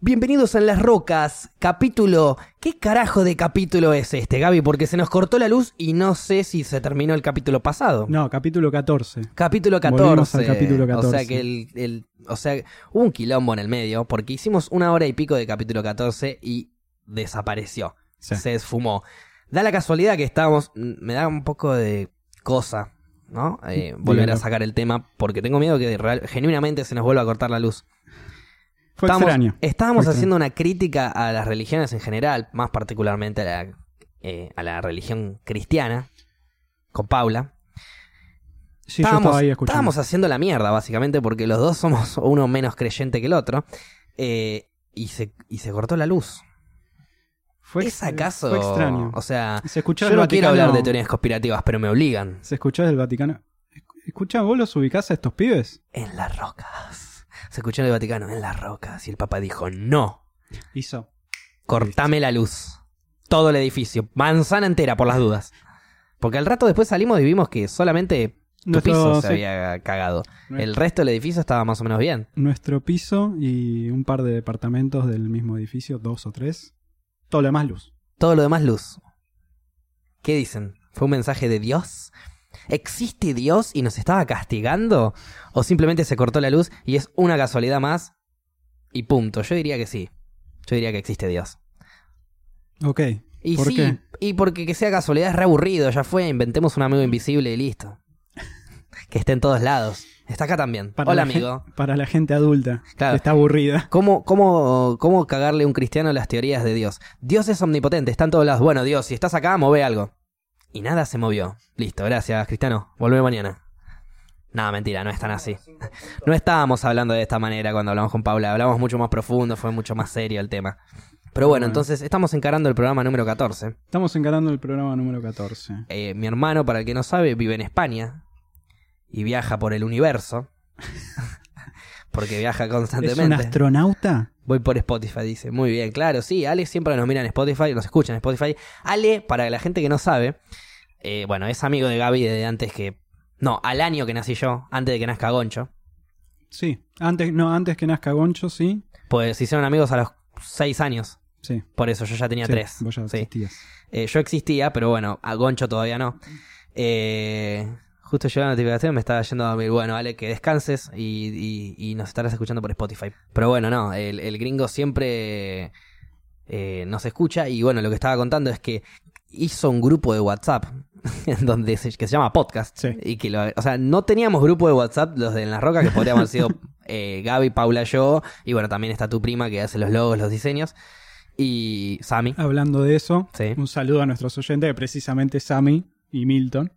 Bienvenidos a Las Rocas, capítulo... ¿Qué carajo de capítulo es este, Gaby? Porque se nos cortó la luz y no sé si se terminó el capítulo pasado. No, capítulo 14. Capítulo 14. Volvimos al capítulo 14. O sea que el, el- o sea, hubo un quilombo en el medio porque hicimos una hora y pico de capítulo 14 y desapareció. Sí. Se esfumó. Da la casualidad que estábamos, me da un poco de cosa, ¿no? Eh, volver a sacar el tema porque tengo miedo que real- genuinamente se nos vuelva a cortar la luz. Fue estábamos, extraño. estábamos Fue haciendo una crítica a las religiones en general, más particularmente a la, eh, a la religión cristiana, con Paula. Sí, yo estábamos, estaba ahí escuchando. estábamos haciendo la mierda, básicamente, porque los dos somos uno menos creyente que el otro. eh, y, se, y se cortó la luz. Fue ¿Es acaso? Fue extraño. O sea, Se escuchó yo no quiero Vaticano- hablar de teorías conspirativas, pero me obligan. Se escuchó del Vaticano. Escucha, ¿vos los ubicás a estos pibes? En las rocas. Se escuchó en el Vaticano, en las rocas. Y el Papa dijo, no, Hizo. cortame la luz. Todo el edificio. Manzana entera, por las dudas. Porque al rato después salimos y vimos que solamente tu Nuestro- piso se sí. había cagado. Nuestro- El resto del edificio estaba más o menos bien. Nuestro piso y un par de departamentos del mismo edificio, dos o tres. Todo lo demás luz. Todo lo demás luz. ¿Qué dicen? ¿Fue un mensaje de Dios? ¿Existe Dios y nos estaba castigando? ¿O simplemente se cortó la luz y es una casualidad más? Y punto. Yo diría que sí. Yo diría que existe Dios. Ok. Y ¿Por sí, qué? y porque que sea casualidad es re aburrido, ya fue, inventemos un amigo invisible y listo. Que esté en todos lados. Está acá también. Hola la amigo. para la gente adulta. Claro. que Está aburrida. ¿Cómo, cómo, ¿Cómo cagarle a un cristiano las teorías de Dios? Dios es omnipotente, está en todos lados. Bueno, Dios, si estás acá, mueve algo. Y nada se movió. Listo, gracias, cristiano. Volvé mañana. No, mentira, no es tan así. No estábamos hablando de esta manera cuando hablamos con Paula. Hablamos mucho más profundo, fue mucho más serio el tema. Pero bueno, Bueno. entonces estamos encarando el programa número 14. Estamos encarando el programa número 14. Eh, mi hermano, para el que no sabe, vive en España y viaja por el universo. Porque viaja ¿Es un constantemente. astronauta? Voy por Spotify, dice. Muy bien, claro, sí. Ale siempre nos mira en Spotify, nos escucha en Spotify. Ale, para la gente que no sabe, eh, bueno, es amigo de Gaby desde antes que. No, al año que nací yo, antes de que nazca Goncho. Sí. Antes, no, antes que nazca Goncho, sí. Pues se hicieron amigos a los seis años. Sí. Por eso yo ya tenía Sí, tres. Vos ya Sí. existías. Eh, yo existía, pero bueno, a Goncho todavía no. Eh, justo llegó la notificación, me estaba yendo a dormir. Bueno, Ale, que descanses y, y- y nos estarás escuchando por Spotify. Pero bueno, no, el, el gringo siempre eh, nos escucha y bueno, lo que estaba contando es que hizo un grupo de WhatsApp donde se, que se llama Podcast. Sí. Y que lo, o sea, no teníamos grupo de WhatsApp los de En Las Rocas, que podríamos haber sido eh, Gaby, Paula, yo. Y bueno, también está tu prima que hace los logos, los diseños. Y Sammy. Hablando de eso, Sí. un saludo a nuestros oyentes, que precisamente Sammy y Milton.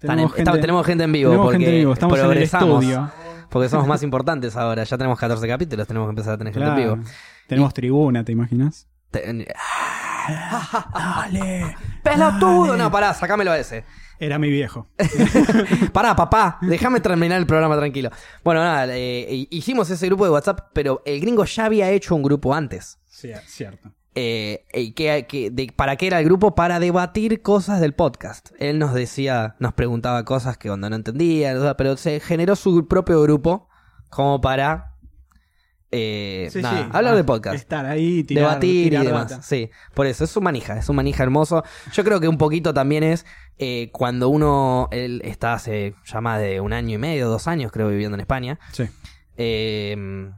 Están en- está- tenemos gente en vivo tenemos porque gente en vivo, estamos en el progresamos. estudio. Porque somos más importantes ahora. Ya tenemos 14 capítulos, tenemos que empezar a tener gente en vivo. Tenemos tribuna, ¿te imaginas? Te- Dale. ¡Pelotudo! No, pará, sacámelo a ese. Era mi viejo. Pará, papá, déjame terminar el programa tranquilo. Bueno, nada, eh, hicimos ese grupo de WhatsApp, pero el gringo ya había hecho un grupo antes. Sí, cierto. Eh, y que, que- de- ¿Para qué era el grupo? Para debatir cosas del podcast. Él nos decía, nos preguntaba cosas que cuando no entendía, pero se generó su propio grupo como para eh, Sí, nada, sí. hablar Ah, de podcast. Estar ahí, tirar, debatir tirar y demás. Sí, por eso, es un manija, es un manija hermoso. Yo creo que un poquito también es eh, cuando uno, él está hace ya más de un año y medio, dos años creo viviendo en España. Sí. Eh,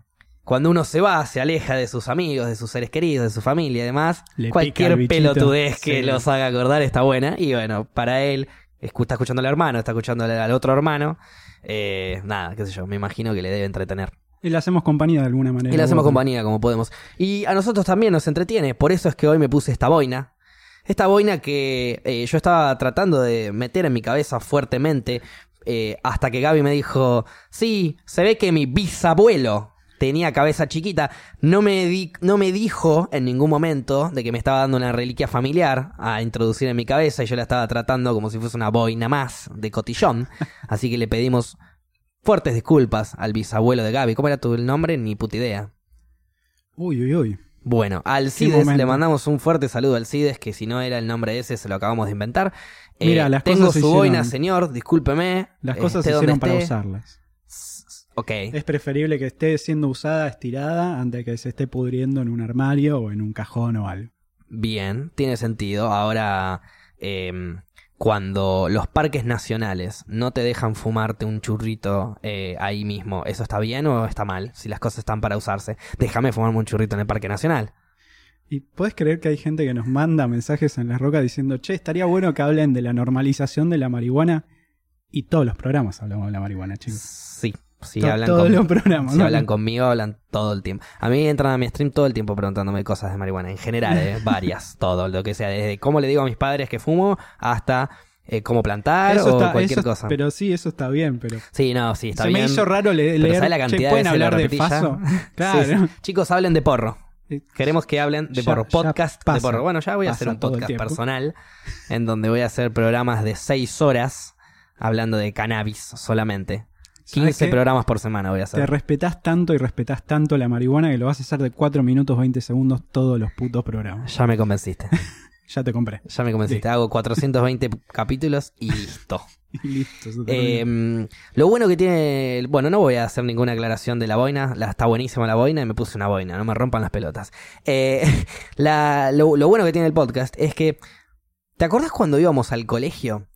cuando uno se va, se aleja de sus amigos, de sus seres queridos, de su familia y demás, Le cualquier pelotudez que Sí. los haga acordar está buena. Y bueno, para él, está escuchando al hermano, está escuchando al otro hermano. eh, nada, qué sé yo, me imagino que le debe entretener. Y le hacemos compañía de alguna manera. Y le hacemos compañía como podemos. Y a nosotros también nos entretiene. Por eso es que hoy me puse esta boina. Esta boina que eh, yo estaba tratando de meter en mi cabeza fuertemente. eh, hasta que Gaby me dijo: Sí, se ve que mi bisabuelo tenía cabeza chiquita. No me, di- no me dijo en ningún momento de que me estaba dando una reliquia familiar a introducir en mi cabeza. Y yo la estaba tratando como si fuese una boina más de cotillón. Así que le pedimos fuertes disculpas al bisabuelo de Gaby. ¿Cómo era tu nombre? Ni puta idea. Uy, uy, uy. Bueno, Alcides momento. le mandamos un fuerte saludo a Alcides, que si no era el nombre ese, se lo acabamos de inventar. Eh, Mira, las tengo cosas se su boina, hicieron- señor, discúlpeme. Las cosas se hicieron para esté. usarlas. Ok. Es preferible que esté siendo usada, estirada, antes que se esté pudriendo en un armario o en un cajón o algo. Bien, tiene sentido. Ahora, em, cuando los parques nacionales no te dejan fumarte un churrito eh, ahí mismo, ¿eso está bien o está mal? Si las cosas están para usarse, déjame fumarme un churrito en el parque nacional. Y puedes creer que hay gente que nos manda mensajes en la roca diciendo, che, estaría bueno que hablen de la normalización de la marihuana. Y todos los programas hablamos de la marihuana, chicos. Sí, si To- hablan, todos con- los programas. si ¿no? hablan conmigo, hablan todo el tiempo. A mí entran a mi stream todo el tiempo preguntándome cosas de marihuana, en general, ¿eh? varias, todo, lo que sea, desde cómo le digo a mis padres que fumo hasta eh, cómo plantar Eso o está- cualquier eso- cosa. Pero sí, eso está bien, pero... Sí, no, sí, está se bien. me hizo raro le- leer, ¿sabe la cantidad ¿pueden de hablar de? Sí, Claro. sí. Chicos, hablen de porro. Eh, Queremos que hablen de Ya- porro. Podcast de porro. Bueno, ya voy a hacer un podcast personal en donde voy a hacer programas de 6 horas hablando de cannabis solamente. ¿Sabes 15 qué? programas por semana voy a Te hacer. respetás tanto y respetás tanto la marihuana que lo vas a hacer de 4 minutos 20 segundos todos los putos programas. Ya me convenciste. Ya te compré. Ya me convenciste. Hago 420 capítulos y listo. Y listo. Eh, lo bueno que tiene. Bueno, no voy a hacer ninguna aclaración de la boina. La, está buenísima la boina y me puse una boina. No me rompan las pelotas. Eh, la- lo, lo bueno que tiene el podcast es que. ¿Te acordás cuando íbamos al colegio?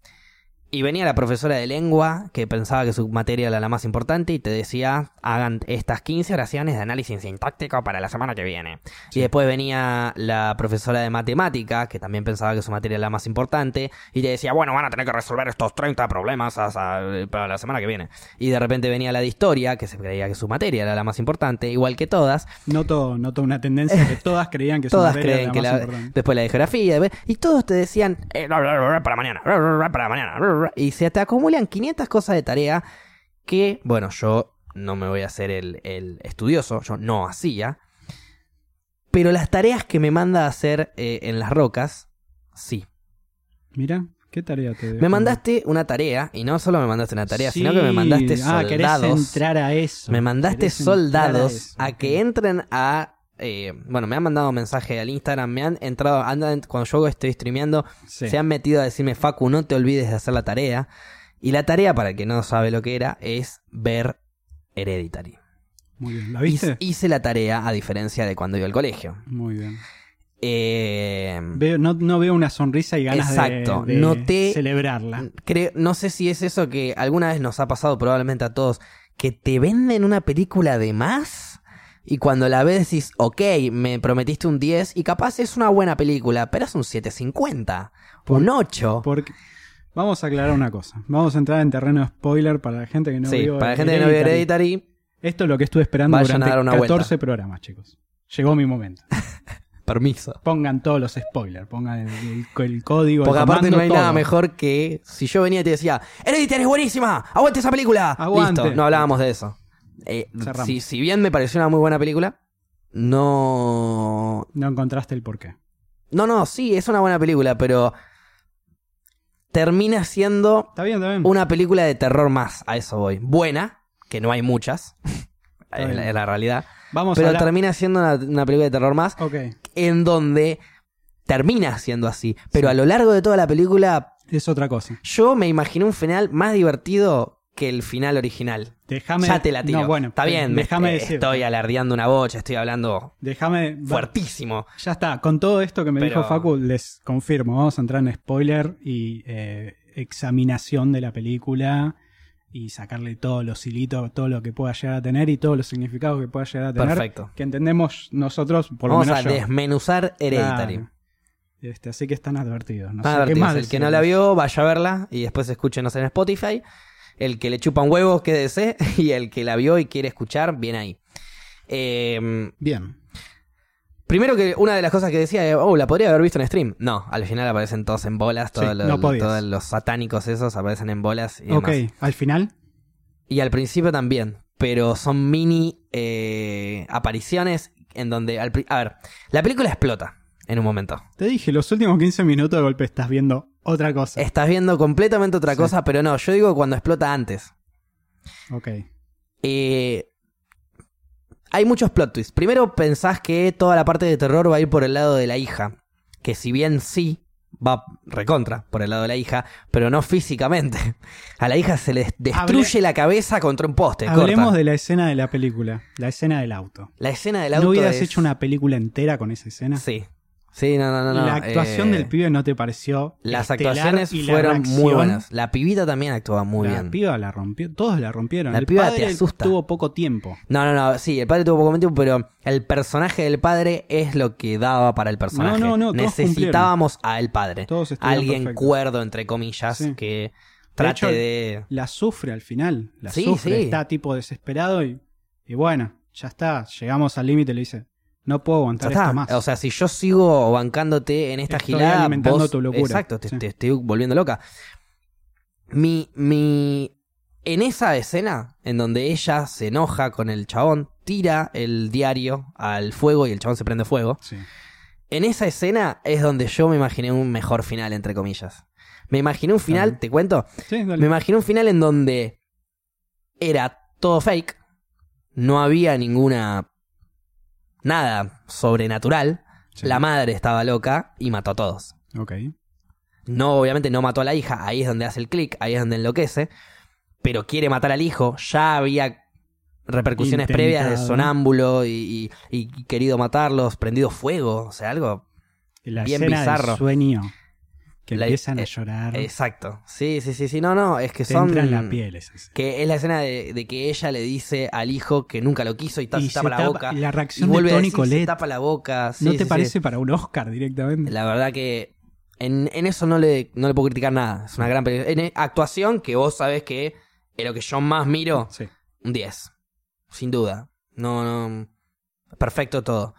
Y venía la profesora de lengua que pensaba que su materia era la más importante y te decía, hagan estas 15 oraciones de análisis sintáctico para la semana que viene. Y después venía la profesora de matemática, que también pensaba que su materia era la más importante, y te decía, bueno, van a tener que resolver estos 30 problemas hasta- para la semana que viene. Y de repente venía la de historia, que se creía que su materia era la más importante, igual que todas. Noto, noto una tendencia que todas creían que su Todas materia creen era que la la, más importante. después la de geografía, y todos te decían, "Eh, para mañana, para mañana, bla, bla, bla", y se te acumulan 500 cosas de tarea que, bueno, yo no me voy a hacer el, el estudioso, yo no hacía, pero las tareas que me manda a hacer eh, en las rocas, sí. Mira, ¿qué tarea te dejó? Me mandaste una tarea, y no solo me mandaste una tarea, Sí. sino que me mandaste Ah, querés soldados. entrar a eso. Me mandaste soldados a, que entren a. eh, bueno, me han mandado mensaje al Instagram, me han entrado, andan, cuando yo estoy streameando, Sí. se han metido a decirme, Facu, no te olvides de hacer la tarea. Y la tarea, para el que no sabe lo que era, es ver Hereditary. Muy bien. ¿La viste? Hice, hice la tarea a diferencia de cuando iba al colegio. Muy bien. Eh, Veo, no, no veo una sonrisa y ganas de- Exacto. de, Noté- celebrarla. creo, no sé si es eso que alguna vez nos ha pasado probablemente a todos, que te venden una película de más y cuando la ves decís, ok, me prometiste un 10 y capaz es una buena película, pero es un 750, Por- un 8. Porque vamos a aclarar una cosa. Vamos a entrar en terreno de spoiler para la gente que no sí, vio para la gente que no vio Hereditary. Hereditary, Esto es lo que estuve esperando a durante una 14 vuelta. programas, chicos. Llegó mi momento. permiso. Pongan todos los spoilers, pongan el, el- el código. el Porque aparte comando, no hay nada mejor que si yo venía y te decía, Hereditary es buenísima, aguante esa película. Aguante. Listo, no hablábamos de eso. Eh, si, si bien me pareció una muy buena película, no... No encontraste el porqué. No, no, sí, es una buena película, pero termina siendo Está bien, está bien. una película de terror más, a eso voy. Buena, que no hay muchas, es bien. la, realidad, Vamos pero a termina siendo una, una película de terror más Ok. en donde termina siendo así, pero a lo largo de toda la película Es otra cosa. yo me imaginé un final más divertido que el final original. Déjame. ya te la tiro. No, bueno, Está bien, me- Déjame decir. estoy alardeando una bocha, estoy hablando Déjame. fuertísimo. Ya está. Con todo esto que me Pero- dijo Facu, les confirmo. Vamos a entrar en spoiler y eh, examinación de la película y sacarle todos los hilitos, todo lo que pueda llegar a tener y todos los significados que pueda llegar a tener. Perfecto. Que entendemos nosotros, por lo Vamos menos a yo. desmenuzar Hereditary. Este, así que están advertidos. No sé qué advertidos. más El que no la vio, vaya a verla y después escúchenos en Spotify. El que le chupan huevos, quédese. Y el que la vio y quiere escuchar, bien ahí. Eh, Bien. primero que una de las cosas que decía, es, oh, la podría haber visto en stream. No, al final aparecen todos en bolas, todos, Sí, los, no todos los satánicos esos aparecen en bolas. Y, Ok, demás. al final. y al principio también, pero son mini eh, apariciones en donde... al a ver, la película explota en un momento. Te dije, los últimos 15 minutos de golpe estás viendo otra cosa. Estás viendo completamente otra Sí. cosa, pero no, yo digo cuando explota antes. Ok. Eh, hay muchos plot twists. Primero pensás que toda la parte de terror va a ir por el lado de la hija. Que si bien sí, va recontra por el lado de la hija, pero no físicamente. A la hija se le destruye Hable- la cabeza contra un poste. Hablemos corta. de la escena de la película, la escena del auto. La escena del auto. ¿No hubieras es- hecho una película entera con esa escena? Sí. Sí, no, no, no. la actuación eh, del pibe no te pareció. Las actuaciones la fueron muy buenas. La pibita también actuaba muy la bien. piba la rompió, todos la rompieron. La el piba padre te asusta. tuvo poco tiempo. No, no, no, sí, el padre tuvo poco tiempo, pero el personaje del padre es lo que daba para el personaje. No, no, no, Necesitábamos al padre. Todos Alguien cuerdo, entre comillas, Sí. que trate hecho, de... La sufre al final, la Sí, sufre, sí. está tipo desesperado y, y bueno, ya está, llegamos al límite, le dice, no puedo aguantar esto más. O sea, si yo sigo bancándote en esta Estoy gilada, alimentando vos- tu locura. Exacto, te, Sí. te estoy volviendo loca. Mi, mi... En esa escena, en donde ella se enoja con el chabón, tira el diario al fuego y el chabón se prende fuego. Sí. En esa escena es donde yo me imaginé un mejor final, entre comillas. Me imaginé un final, te cuento, Sí, dale. me imaginé un final en donde era todo fake, no había ninguna... nada sobrenatural, Sí. la madre estaba loca y mató a todos. Ok. No, obviamente no mató a la hija, ahí es donde hace el clic, ahí es donde enloquece, pero quiere matar al hijo, ya había repercusiones Intentado. previas de sonámbulo y, y- y querido matarlos, prendido fuego, o sea, algo La Bien bizarro. del sueño, que La- empiezan a eh, llorar, Exacto. Sí, sí, sí, sí. No, no, es que te son. entra en la piel escena. Que es la escena de, de que ella le dice al hijo que nunca lo quiso y, ta- Y se tapa la tapa- boca. y la Y reacción vuelve de a Tony decir, se tapa la boca. Sí, ¿no te sí. parece para un Oscar directamente? La verdad que en, en eso no le, no le puedo criticar nada. Es una gran película. En actuación, que vos sabés que es lo que yo más miro, Sí. un 10. Sin duda. No, no. Perfecto todo.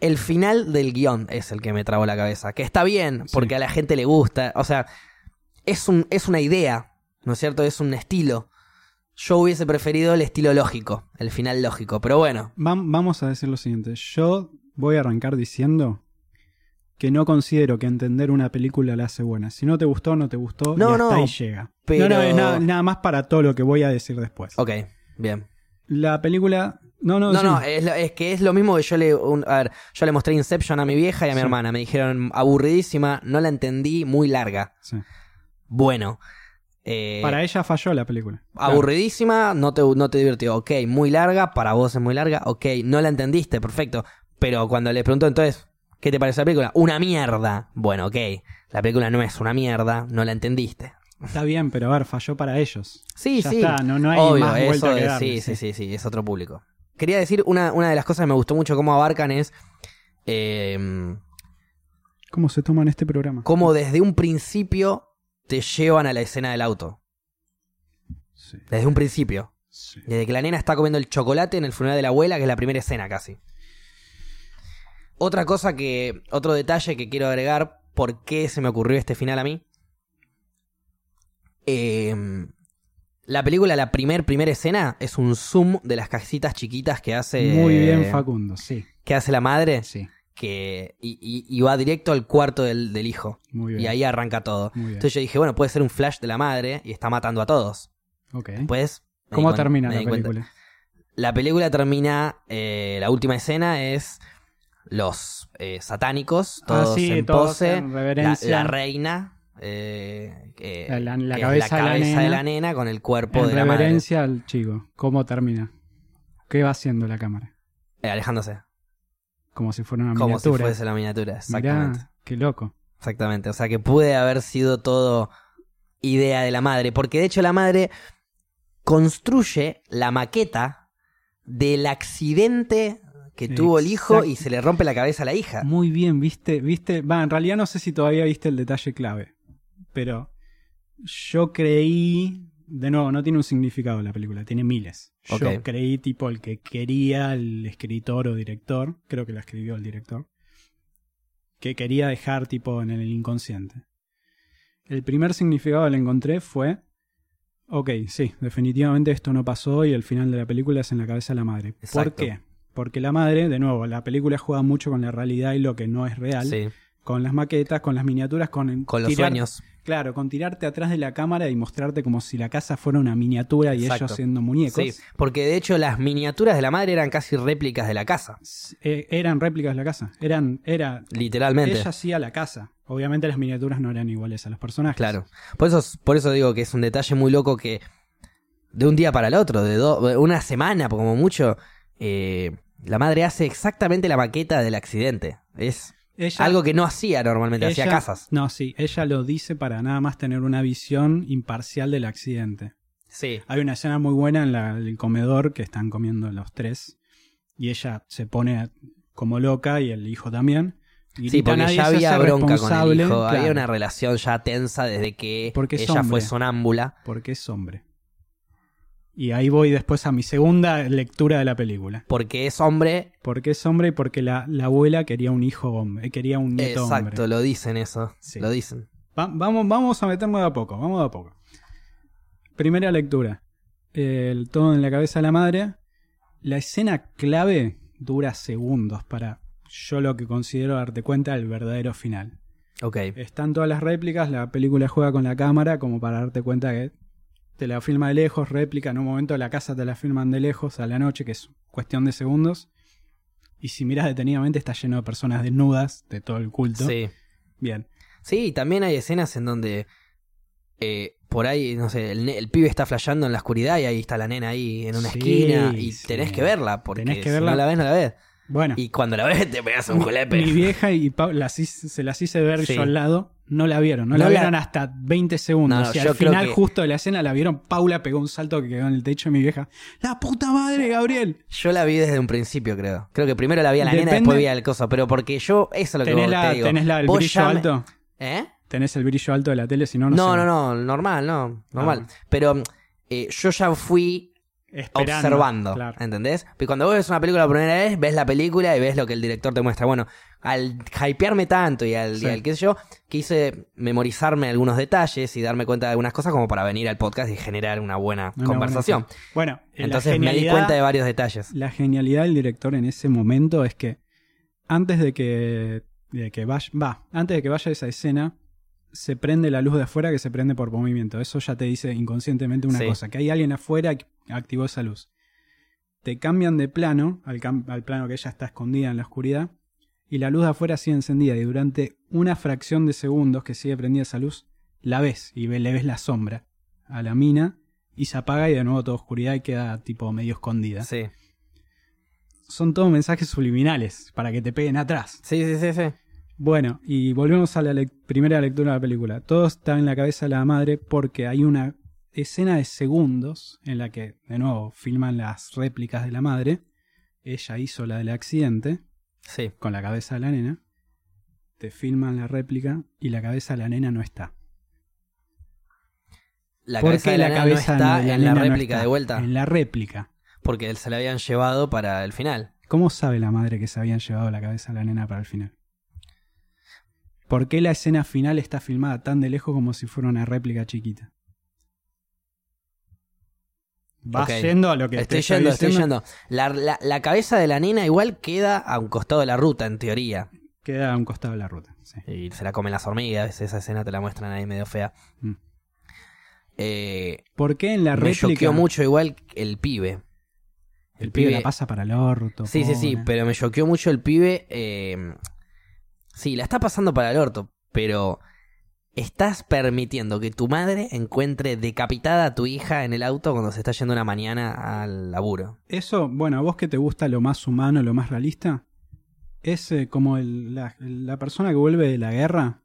El final del guion es el que me trabó la cabeza. Que está bien, Sí. porque a la gente le gusta. O sea, es, un, es una idea, ¿no es cierto? Es un estilo. Yo hubiese preferido el estilo lógico, el final lógico. Pero bueno, Vam- vamos a decir lo siguiente. Yo voy a arrancar diciendo que no considero que entender una película la hace buena. Si no te gustó, no te gustó. No, y hasta no, ahí llega. pero- No, no, es nada, nada más para todo lo que voy a decir después. ok, bien. La película. No, no, No, sí. no, es, que es lo mismo que yo le. un- a ver, yo le mostré Inception a mi vieja y a mi Sí. hermana. Me dijeron aburridísima, no la entendí, muy larga. Sí. Bueno. eh, Para ella falló la película. Aburridísima, no te, no te divirtió. Ok, muy larga, para vos es muy larga. Ok, no la entendiste, perfecto. Pero cuando le preguntó entonces, ¿qué te parece la película? Una mierda. Bueno, ok, la película no es una mierda, no la entendiste. Está bien, pero a ver, falló para ellos. Sí, Ya sí. está, no- no hay Obvio, más eso vuelta que es- darle, sí, sí. sí, sí, es otro público. Quería decir, una, una de las cosas que me gustó mucho cómo abarcan es eh, ¿Cómo se toman este programa? cómo desde un principio te llevan a la escena del auto. Sí, Desde un principio. sí. Desde que la nena está comiendo el chocolate en el funeral de la abuela, que es la primera escena casi. Otra cosa que. Otro detalle que quiero agregar. ¿Por qué se me ocurrió este final a mí? Eh, la película, la primer, primera escena, es un zoom de las casitas chiquitas que hace. Muy bien, Facundo, sí. Que hace la madre. Sí, Que, y, y- y va directo al cuarto del, del hijo. muy bien. Y ahí arranca todo. Muy bien. Entonces yo dije, bueno, puede ser un flash de la madre y está matando a todos. Ok. ¿Cómo termina la cuenta. película? La película termina, eh, la última escena es los eh, satánicos, Ah, todos sí, en todos pose, en la, reverencia. la reina, eh, que- La- la- la que cabeza es de la la cabeza de nena. la nena con el cuerpo En de la madre, reverencia al chico. ¿Cómo termina? ¿Qué va haciendo la cámara? eh, alejándose, Como si fuera una como si miniatura. fuese la miniatura, exactamente. Mirá, qué loco. Exactamente, o sea que puede haber sido todo idea de la madre, porque de hecho la madre construye la maqueta del accidente que tuvo el hijo Exacto. y se le rompe la cabeza a la hija. Muy bien, viste, viste. Va, en realidad no sé si todavía viste el detalle clave. Pero yo creí. De nuevo, no tiene un significado la película, tiene miles. Yo creí, tipo, el que quería el escritor o director, creo que la escribió el director, que quería dejar, tipo, en el inconsciente. El primer significado que le encontré fue. Ok, sí, definitivamente esto no pasó y el final de la película es en la cabeza de la madre. ¿Por Exacto. qué? Porque la madre, de nuevo, la película juega mucho con la realidad y lo que no es real, Sí, con las maquetas, con las miniaturas, con, con los tirar- sueños. Claro, con tirarte atrás de la cámara y mostrarte como si la casa fuera una miniatura y Exacto. ellos siendo muñecos. Sí, porque de hecho las miniaturas de la madre eran casi réplicas de la casa, Eh, eran réplicas de la casa. Eran, era, literalmente. ella hacía la casa. Obviamente las miniaturas no eran iguales a los personajes. Claro. Por eso, por eso digo que es un detalle muy loco que de un día para el otro, de do- de una semana, como mucho, eh, la madre hace exactamente la maqueta del accidente. Es Ella- algo que no hacía normalmente, hacía casas. No, sí, ella lo dice para nada más tener una visión imparcial del accidente. Sí. Hay una escena muy buena en la- el comedor que están comiendo los tres y ella se pone como loca y el hijo también. Y Sí, porque "Nadie ya había bronca con el responsable", hijo, había una relación ya tensa desde que Porque ella hombre. fue sonámbula. Porque es hombre. Y ahí voy después a mi segunda lectura de la película. Porque es hombre, Porque es hombre y porque la, la abuela quería un hijo hombre, quería un nieto exacto, hombre. lo dicen eso, Sí. lo dicen. Va- vamos, vamos a meternos de a poco, vamos de a poco. Primera lectura. El todo en la cabeza de la madre. La escena clave dura segundos para yo lo que considero darte cuenta del verdadero final. Ok, Están todas las réplicas, la película juega con la cámara como para darte cuenta que te la filma de lejos, réplica, en un momento la casa te la filman de lejos a la noche, que es cuestión de segundos. Y si miras detenidamente está lleno de personas desnudas de todo el culto. sí. Bien. Sí, y también hay escenas en donde eh, por ahí, no sé, el, el pibe está flasheando en la oscuridad y ahí está la nena ahí en una Sí, esquina y sí. tenés que verla, porque Tenés que si verla. no la ves, no la ves. Bueno. Y cuando la ves te pegas un Mi julepe. vieja y Pau, las hice- se las hice ver Sí. yo al lado, no la vieron, no, No la la- vieron hasta 20 segundos. No, y yo al final, que- justo de la escena, la vieron. Paula pegó un salto que quedó en el techo de mi vieja. ¡La puta madre, Gabriel! Yo la vi desde un principio, creo. Creo que primero la vi a la nena, Depende- después vi al coso. Pero porque yo, eso es lo que ¿Tenés, vos la, te digo. tenés la, el brillo ya alto? ¿Eh? ¿Tenés el brillo alto de la tele? Si no, no No, sé. no, no, normal, no, normal. bueno. Pero eh, yo ya fui Esperando, observando, claro. ¿entendés? Porque cuando vos ves una película por primera vez, ves la película y ves lo que el director te muestra. Bueno, al hypearme tanto y al, Sí. y al qué sé yo, quise memorizarme algunos detalles y darme cuenta de algunas cosas como para venir al podcast y generar una buena Una conversación. buena- Bueno, Entonces me di cuenta de varios detalles. La genialidad del director en ese momento es que antes de que, de que vaya, va, antes de que vaya esa escena, se prende la luz de afuera que se prende por movimiento. Eso ya te dice inconscientemente una Sí. cosa, que hay alguien afuera que activó esa luz. Te cambian de plano, al, cam- al plano que ella está escondida en la oscuridad, y la luz de afuera sigue encendida, y durante una fracción de segundos que sigue prendida esa luz, la ves y le ves la sombra a la mina, y se apaga y de nuevo toda oscuridad y queda tipo medio escondida Sí. son todos mensajes subliminales para que te peguen atrás. Sí, sí, sí, sí. Bueno, y volvemos a la primera lectura de la película. Todo está en la cabeza de la madre porque hay una escena de segundos en la que, de nuevo, filman las réplicas de la madre. Ella hizo la del accidente Sí. con la cabeza de la nena. Te filman la réplica y la cabeza de la nena no está. La ¿Por cabeza qué de la, nena no está la en la no réplica de vuelta. En la réplica. Porque se la habían llevado para el final. ¿Cómo sabe la madre que se habían llevado la cabeza de la nena para el final? ¿Por qué la escena final está filmada tan de lejos como si fuera una réplica chiquita? Vas Ok. yendo a lo que Estoy te yendo, estoy yendo. La, la- la cabeza de la nena igual queda a un costado de la ruta, en teoría. Queda a un costado de la ruta. sí. Y se la comen las hormigas, esa escena te la muestran ahí medio fea. Mm. Eh, ¿Por qué en la me réplica choqueó mucho igual el pibe. el pibe la pasa para el orto? Sí, sí, sí, pero me choqueó mucho el pibe. eh, sí, la está pasando para el orto, pero estás permitiendo que tu madre encuentre decapitada a tu hija en el auto cuando se está yendo una mañana al laburo. Eso, bueno, a vos que te gusta lo más humano, lo más realista, es eh, como el- la, la persona que vuelve de la guerra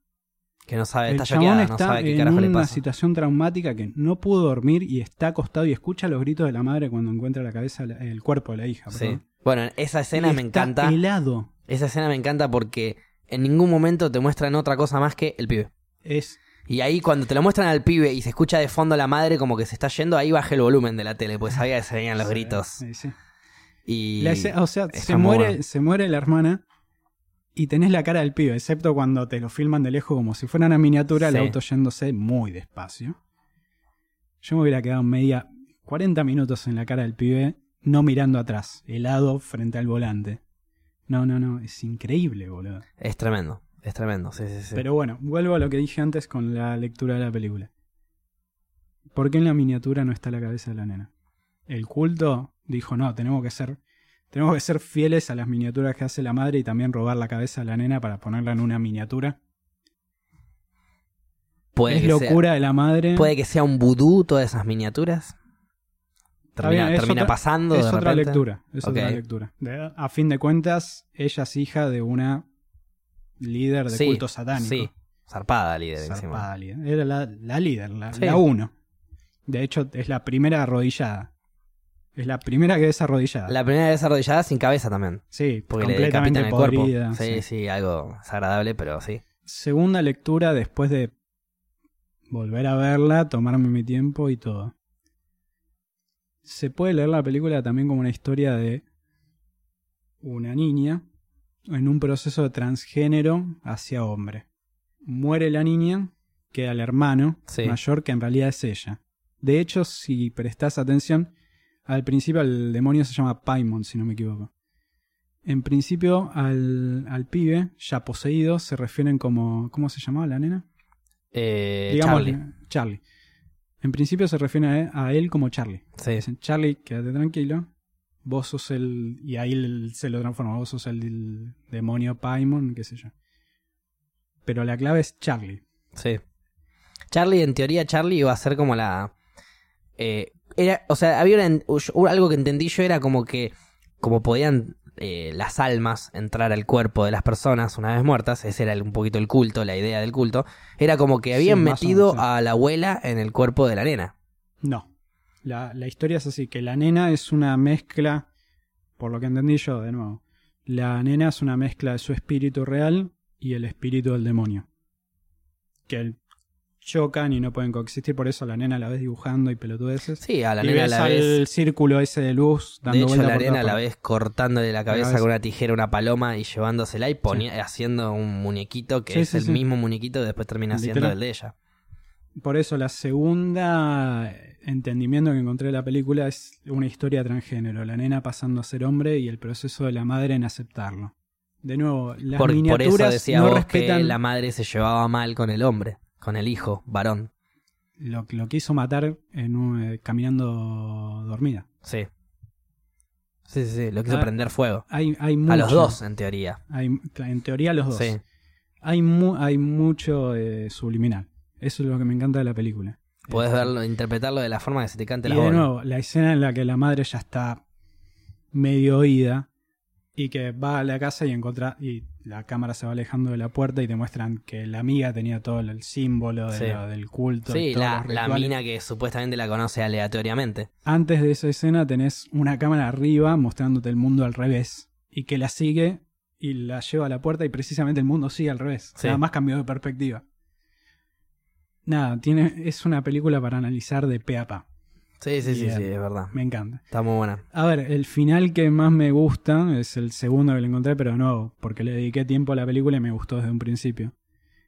Que no sabe, El está choqueada, no está sabe qué en carajo le una pasa. situación traumática que no pudo dormir y está acostado y escucha los gritos de la madre cuando encuentra la cabeza, el cuerpo de la hija. Sí. Bueno, esa escena Y me está encanta. helado. Esa escena me encanta porque en ningún momento te muestran otra cosa más que el pibe. Es Y ahí cuando te lo muestran al pibe y se escucha de fondo la madre como que se está yendo, ahí baja el volumen de la tele, pues sabía que se veían los Sí, gritos. sí, sí. Y La o sea, se muere, bueno. se muere la hermana y tenés la cara del pibe, excepto cuando te lo filman de lejos como si fuera una miniatura, el auto yéndose muy despacio. Yo me hubiera quedado media 40 minutos en la cara del pibe, no mirando atrás, helado frente al volante. No, no, no, es increíble, boludo. es tremendo. Es tremendo, sí, sí, sí. Pero bueno, vuelvo a lo que dije antes con la lectura de la película. ¿Por qué en la miniatura no está la cabeza de la nena? El culto dijo, no, tenemos que ser, tenemos que ser fieles a las miniaturas que hace la madre y también robar la cabeza de la nena para ponerla en una miniatura. puede es sea- locura de la madre. puede que sea un vudú todas esas miniaturas. Termina, bien, es termina otra- pasando. es de otra repente. lectura. Es otra lectura. De- a fin de cuentas, ella es hija de una líder de Sí, culto satánico. Sí, zarpada líder encima. Zarpada líder. Era la, la líder, la, Sí. la uno. De hecho, es la primera arrodillada. Es la primera que es arrodillada. La primera vez arrodillada sin cabeza también. sí, Porque le completamente decapitan el cuerpo. Sí, sí. sí, algo desagradable, pero sí. Segunda lectura después de volver a verla, tomarme mi tiempo y todo. Se puede leer la película también como una historia de una niña en un proceso de transgénero hacia hombre. Muere la niña, queda el hermano Sí. mayor que en realidad es ella. De hecho, si prestas atención, al principio el demonio se llama Paimon, si no me equivoco. En principio, al, al pibe ya poseído se refieren como. ¿Cómo se llamaba la nena? Eh, Digamos, Charlie. Charlie. En principio se refieren a él, como Charlie. Sí. Dicen, Charlie, quédate tranquilo. Vos sos el. Y ahí el- se lo transforma. Vos sos el, demonio Paimon, qué sé yo. Pero la clave es Charlie. Sí. Charlie, en teoría, Charlie iba a ser como la. eh, era, o sea, había una- algo que entendí yo era como que. Como podían eh, las almas entrar al cuerpo de las personas una vez muertas, ese era el- un poquito el culto, la idea del culto. Era como que habían metido menos, sí. a la abuela en el cuerpo de la nena. No. La, la historia es así, que la nena es una mezcla, por lo que entendí yo, de nuevo. La nena es una mezcla de su espíritu real y el espíritu del demonio. Que chocan y no pueden coexistir, por eso la nena la ves dibujando y pelotudeces. Sí, a la y nena ves la al ves. círculo ese de luz dando De hecho, vuelta la por nena la ves cortándole la cabeza con una tijera a una paloma y llevándosela y poni- haciendo un muñequito que Sí, es sí, el sí. mismo muñequito que después termina siendo el de ella. Por eso la segunda entendimiento que encontré de la película es una historia transgénero, la nena pasando a ser hombre y el proceso de la madre en aceptarlo. De nuevo, las Por, por miniaturas eso decía no vos respetan que la madre se llevaba mal con el hombre, con el hijo, varón. lo, lo quiso matar en un- eh, caminando dormida. Sí. Sí, sí, sí, lo quiso Ah, prender fuego. Hay, hay A mucho, los dos, en teoría. hay- en teoría los dos. Sí. Hay, mu- hay mucho eh, subliminal. Eso es lo que me encanta de la película. Podés Eh, verlo, interpretarlo de la forma que se te cante Y la de bola. nuevo, la escena en la que la madre ya está medio oída y que va a la casa y encuentra y la cámara se va alejando de la puerta y te muestran que la amiga tenía todo el símbolo de Sí. lo- del culto. y Sí, todos la, los la mina que supuestamente la conoce aleatoriamente. Antes de esa escena tenés una cámara arriba mostrándote el mundo al revés y que la sigue y la lleva a la puerta y precisamente el mundo sigue al revés. Sí. Nada más cambió de perspectiva. Nada, tiene, es una película para analizar de pe a pa. Sí, sí, sí, sí, es verdad. Me encanta. Está muy buena. A ver, el final que más me gusta es el segundo que le encontré, pero no, porque le dediqué tiempo a la película y me gustó desde un principio.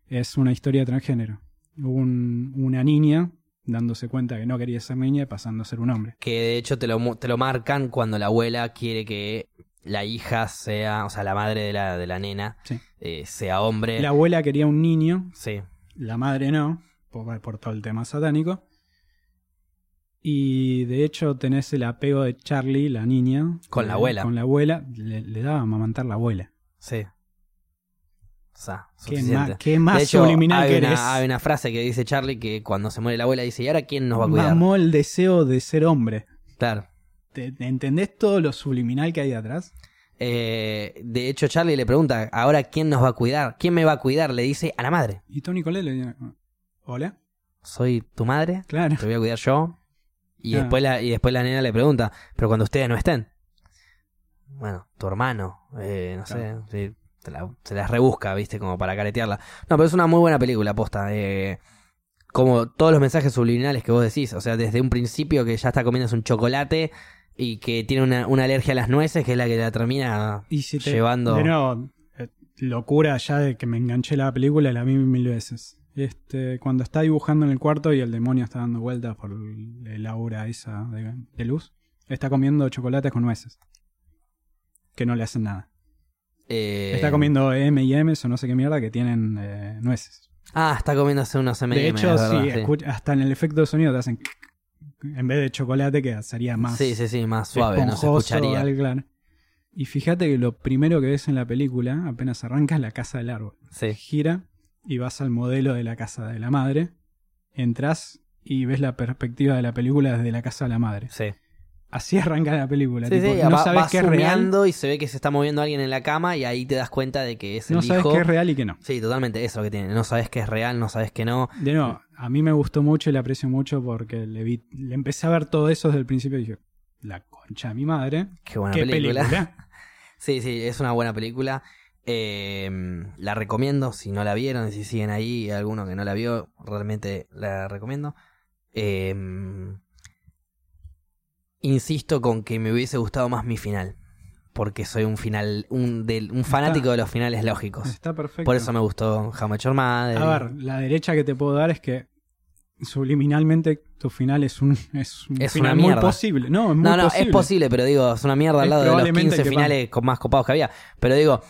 Es una historia transgénero. Un- una niña dándose cuenta que no quería ser niña y pasando a ser un hombre. Que de hecho te lo, te lo marcan cuando la abuela quiere que la hija sea, o sea, la madre de la, de la nena, Sí. eh, sea hombre. La abuela quería un niño, Sí, la madre no, por, por todo el tema satánico. Y de hecho tenés el apego de Charlie, la niña. Con la eh, abuela. Con la abuela. Le, le daba a amamantar la abuela. sí. O sea, ¿Qué más, qué más de hecho, subliminal hay que una, eres? hay una frase que dice Charlie que cuando se muere la abuela dice, ¿y ahora quién nos va a cuidar? Mamó el deseo de ser hombre. Claro. ¿Te- te ¿Entendés todo lo subliminal que hay atrás? Eh, de hecho, Charlie le pregunta, ¿ahora quién nos va a cuidar? ¿Quién me va a cuidar? Le dice a la madre. Y Tony Colette le dice, ¿hola? ¿Soy tu madre? Claro. ¿Te voy a cuidar yo? Y, Ah. después la, y después la nena le pregunta, ¿pero cuando ustedes no estén? Bueno, tu hermano, eh, no Claro. sé, sí, te la- se las rebusca, viste, como para caretearla. No, pero es una muy buena película, posta. eh, como todos los mensajes subliminales que vos decís, o sea, desde un principio que ya está comiendo un chocolate y que tiene una, una alergia a las nueces, que es la que la termina Y si te, llevando... De nuevo, eh, locura ya de que me enganché la película, la vi mil veces. Este, cuando está dibujando en el cuarto y el demonio está dando vueltas por el aura esa de, de luz, está comiendo chocolates con nueces. Que no le hacen nada. Eh, Está comiendo M&M's o no sé qué mierda que tienen eh, nueces. Ah, está comiéndose unos M&M's. de hecho, verdad, sí, escucha- hasta en el efecto de sonido te hacen... En vez de chocolate que sería más Sí, sí, sí, más suave, no se esponjoso, escucharía. algo claro. Y fíjate que lo primero que ves en la película, apenas arranca, es la casa del árbol. Sí. Gira y vas al modelo de la casa de la madre. Entras y ves la perspectiva de la película desde la casa de la madre. Sí. Así arranca la película. Sí, tipo, sí, no va, sabes va qué es real. y se ve que se está moviendo alguien en la cama y ahí te das cuenta de que es el No sabes hijo. qué es real y qué no. Sí, totalmente, eso que tiene. No sabes qué es real, no sabes qué no. De nuevo, a mí me gustó mucho y le aprecio mucho porque le, vi, le empecé a ver todo eso desde el principio y dije, la concha de mi madre. Qué buena ¿Qué película. película? Sí, sí, es una buena película. Eh, la recomiendo, si no la vieron, y si siguen ahí, alguno que no la vio, realmente la recomiendo. Eh, insisto con que me hubiese gustado más mi final. Porque soy un final, un, del- un fanático de los finales lógicos. Está perfecto. Por eso me gustó How Met Your Mother. A ver, la derecha que te puedo dar es que subliminalmente tu final es un, es un Es final una muy mierda. posible. No, es muy No, no, posible. es posible, pero digo, es una mierda al lado de los probablemente 15 que finales más copados que había. Pero digo,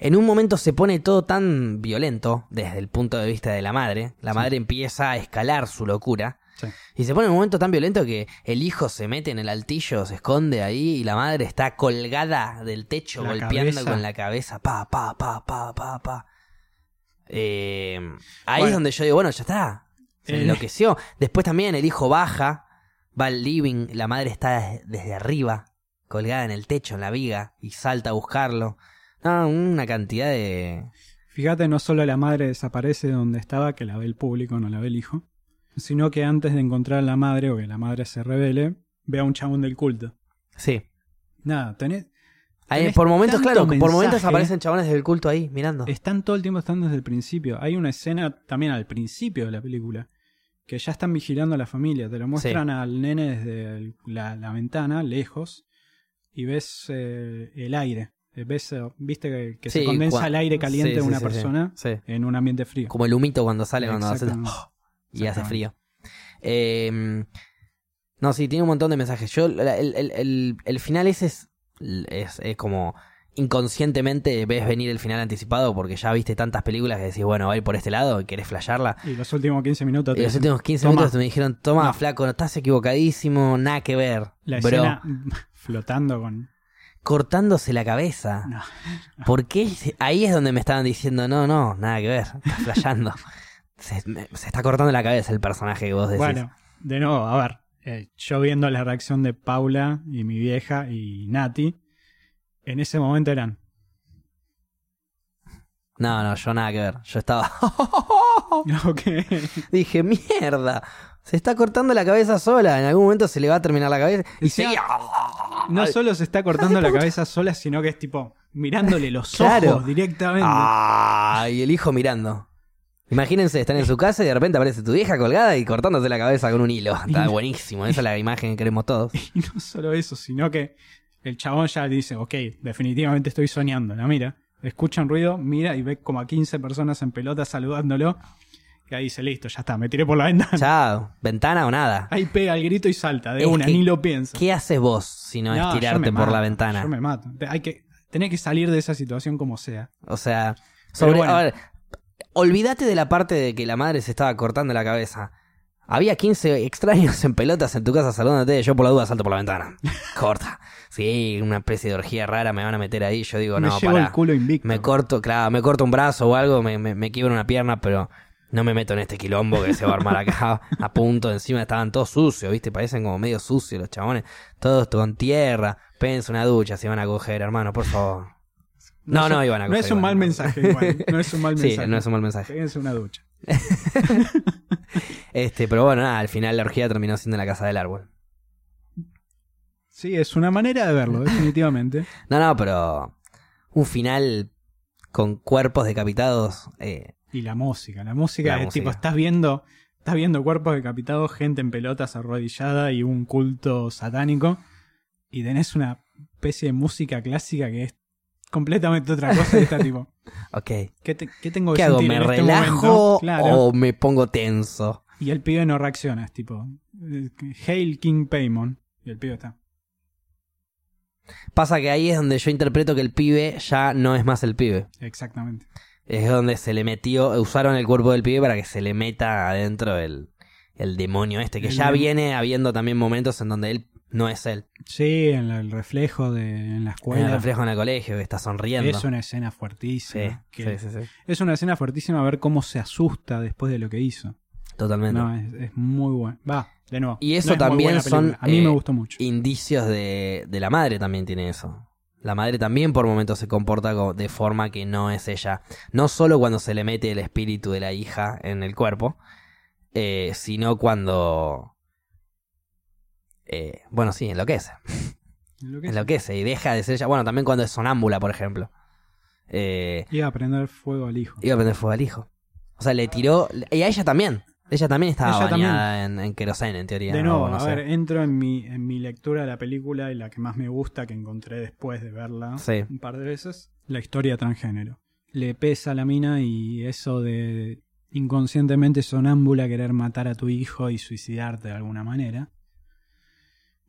en un momento se pone todo tan violento desde el punto de vista de la madre. La Sí. madre empieza a escalar su locura. Sí. Y se pone en un momento tan violento que el hijo se mete en el altillo, se esconde ahí y la madre está colgada del techo La golpeando cabeza. con la cabeza. Pa, pa, pa, pa, pa, pa. Eh, ahí es donde yo digo, bueno, ya está. Se El- enloqueció. Después también el hijo baja, va al living, la madre está des- desde arriba, colgada en el techo, en la viga, y salta a buscarlo. No, una cantidad de... Fíjate, no solo la madre desaparece de donde estaba, que la ve el público, no la ve el hijo, sino que antes de encontrar a la madre o que la madre se revele, ve a un chabón del culto. Sí. Nada, tenés, por momentos, claro, por momentos aparecen chabones del culto ahí, mirando. están todo el tiempo están desde el principio. Hay una escena también al principio de la película que ya están vigilando a la familia. Te lo muestran al nene desde el- la, la ventana, lejos, y ves eh, el aire. Eh, Ves, eh, viste que, que Sí, se condensa el aire caliente sí, de una sí, persona en un ambiente frío. Como el humito cuando sale, cuando hace... Exactamente. Y hace frío. Eh, no, sí, tiene un montón de mensajes. Yo, el, el- el- el final ese es, es, es como inconscientemente ves venir el final anticipado porque ya viste tantas películas que decís, bueno, va a ir por este lado y querés flashearla. Y los últimos 15 minutos te Y los dicen, últimos 15 "Toma". minutos me dijeron, toma, No. flaco, no estás equivocadísimo, nada que ver. la bro, escena flotando con... cortándose la cabeza. No. ¿Por qué? Ahí es donde me estaban diciendo, no, no, nada que ver, estás flasheando. se, está cortando la cabeza el personaje que vos decís. Bueno, de nuevo, a ver, eh, yo viendo la reacción de Paula y mi vieja y Nati, en ese momento eran... No, no, yo nada que ver. Yo estaba. Ok. Dije, mierda. Se está cortando la cabeza sola. En algún momento se le va a terminar la cabeza. Y. No solo se está cortando la cabeza sola, sino que es tipo mirándole los Claro. ojos directamente. Ah, y el hijo mirando. Imagínense, están en su casa y de repente aparece tu vieja colgada y cortándose la cabeza con un hilo. Está buenísimo. Esa es la imagen que queremos todos. Y no solo eso, sino que el chabón ya dice, ok, definitivamente estoy soñando. La mira, escucha un ruido, mira y ve como a 15 personas en pelota saludándolo. Y ahí dice, listo, ya está, me tiré por la ventana. Chao. ¿Ventana o nada? Ahí pega el grito y salta, de Es una, que- ni lo piensa. ¿Qué haces vos si no, No, es tirarte por la ventana? Yo me mato. Hay que, tenés que salir de esa situación como sea. O sea, sobre, bueno. a ver, olvídate de la parte de que la madre se estaba cortando la cabeza. Había 15 extraños en pelotas en tu casa saludándote. Yo por la duda salto por la ventana. Corta. Sí, una especie de orgía rara me van a meter ahí. Yo digo, me no, llevo el culo invicto. Me corto, claro, me corto un brazo o algo, me, me, me quiebro una pierna, pero no me meto en este quilombo que se va a armar acá a punto. Encima estaban todos sucios, ¿viste? Parecen como medio sucios los chabones. Todos con tierra. Péguense una ducha, se van a coger, hermano, por favor. No, no, un- iban a No coger. es un mal mensaje, igual. No es un mal Sí, mensaje. no es un mal mensaje. Péguense una ducha. Este, pero bueno, nada, al final la orgía terminó siendo en la casa del árbol. Sí, es una manera de verlo, definitivamente. No, no, pero un final con cuerpos decapitados. Eh, Y la música, la música La es música. tipo, estás viendo, estás viendo cuerpos decapitados, gente en pelotas arrodillada y un culto satánico. Y tenés una especie de música clásica que es completamente otra cosa y está tipo, ok. ¿qué, te- qué tengo que ¿Qué hago? ¿Me en este relajo momento? Claro. o me pongo tenso? Y el pibe no reacciona, es tipo, Hail King Paimon. Y el pibe está. Pasa que ahí es donde yo interpreto que el pibe ya no es más el pibe. Exactamente. Es donde se le metió, usaron el cuerpo del pibe para que se le meta adentro el, el demonio este, que El ya viene habiendo también momentos en donde él no es él. Sí, en la- el reflejo de en la En escuela. el reflejo en el colegio, que está sonriendo. Es una escena Sí, fuertísima. que- sí, sí, sí. Es una escena fuertísima ver cómo se asusta después de lo que hizo. Totalmente. No, es, es muy bueno. Va, de nuevo. Y no eso es también son. A mí eh, me gustó mucho. Indicios de, de la madre también tiene eso. La madre también por momentos se comporta co- de forma que no es ella. No solo cuando se le mete el espíritu de la hija en el cuerpo, eh, sino cuando... eh, bueno, sí, enloquece. Enloquece y deja de ser ella. Bueno, también cuando es sonámbula, por ejemplo. Eh, Iba a prender fuego al hijo. iba a prender fuego al hijo. O sea, le tiró... Y a ella también. Ella también estaba Ella también. bañada en, en queroseno, en teoría. De ¿no? nuevo, No a sé. ver, entro en mi, en mi lectura de la película y la que más me gusta, que encontré después de verla Sí. un par de veces, la historia transgénero. Le pesa a la mina y eso de inconscientemente sonámbula querer matar a tu hijo y suicidarte de alguna manera.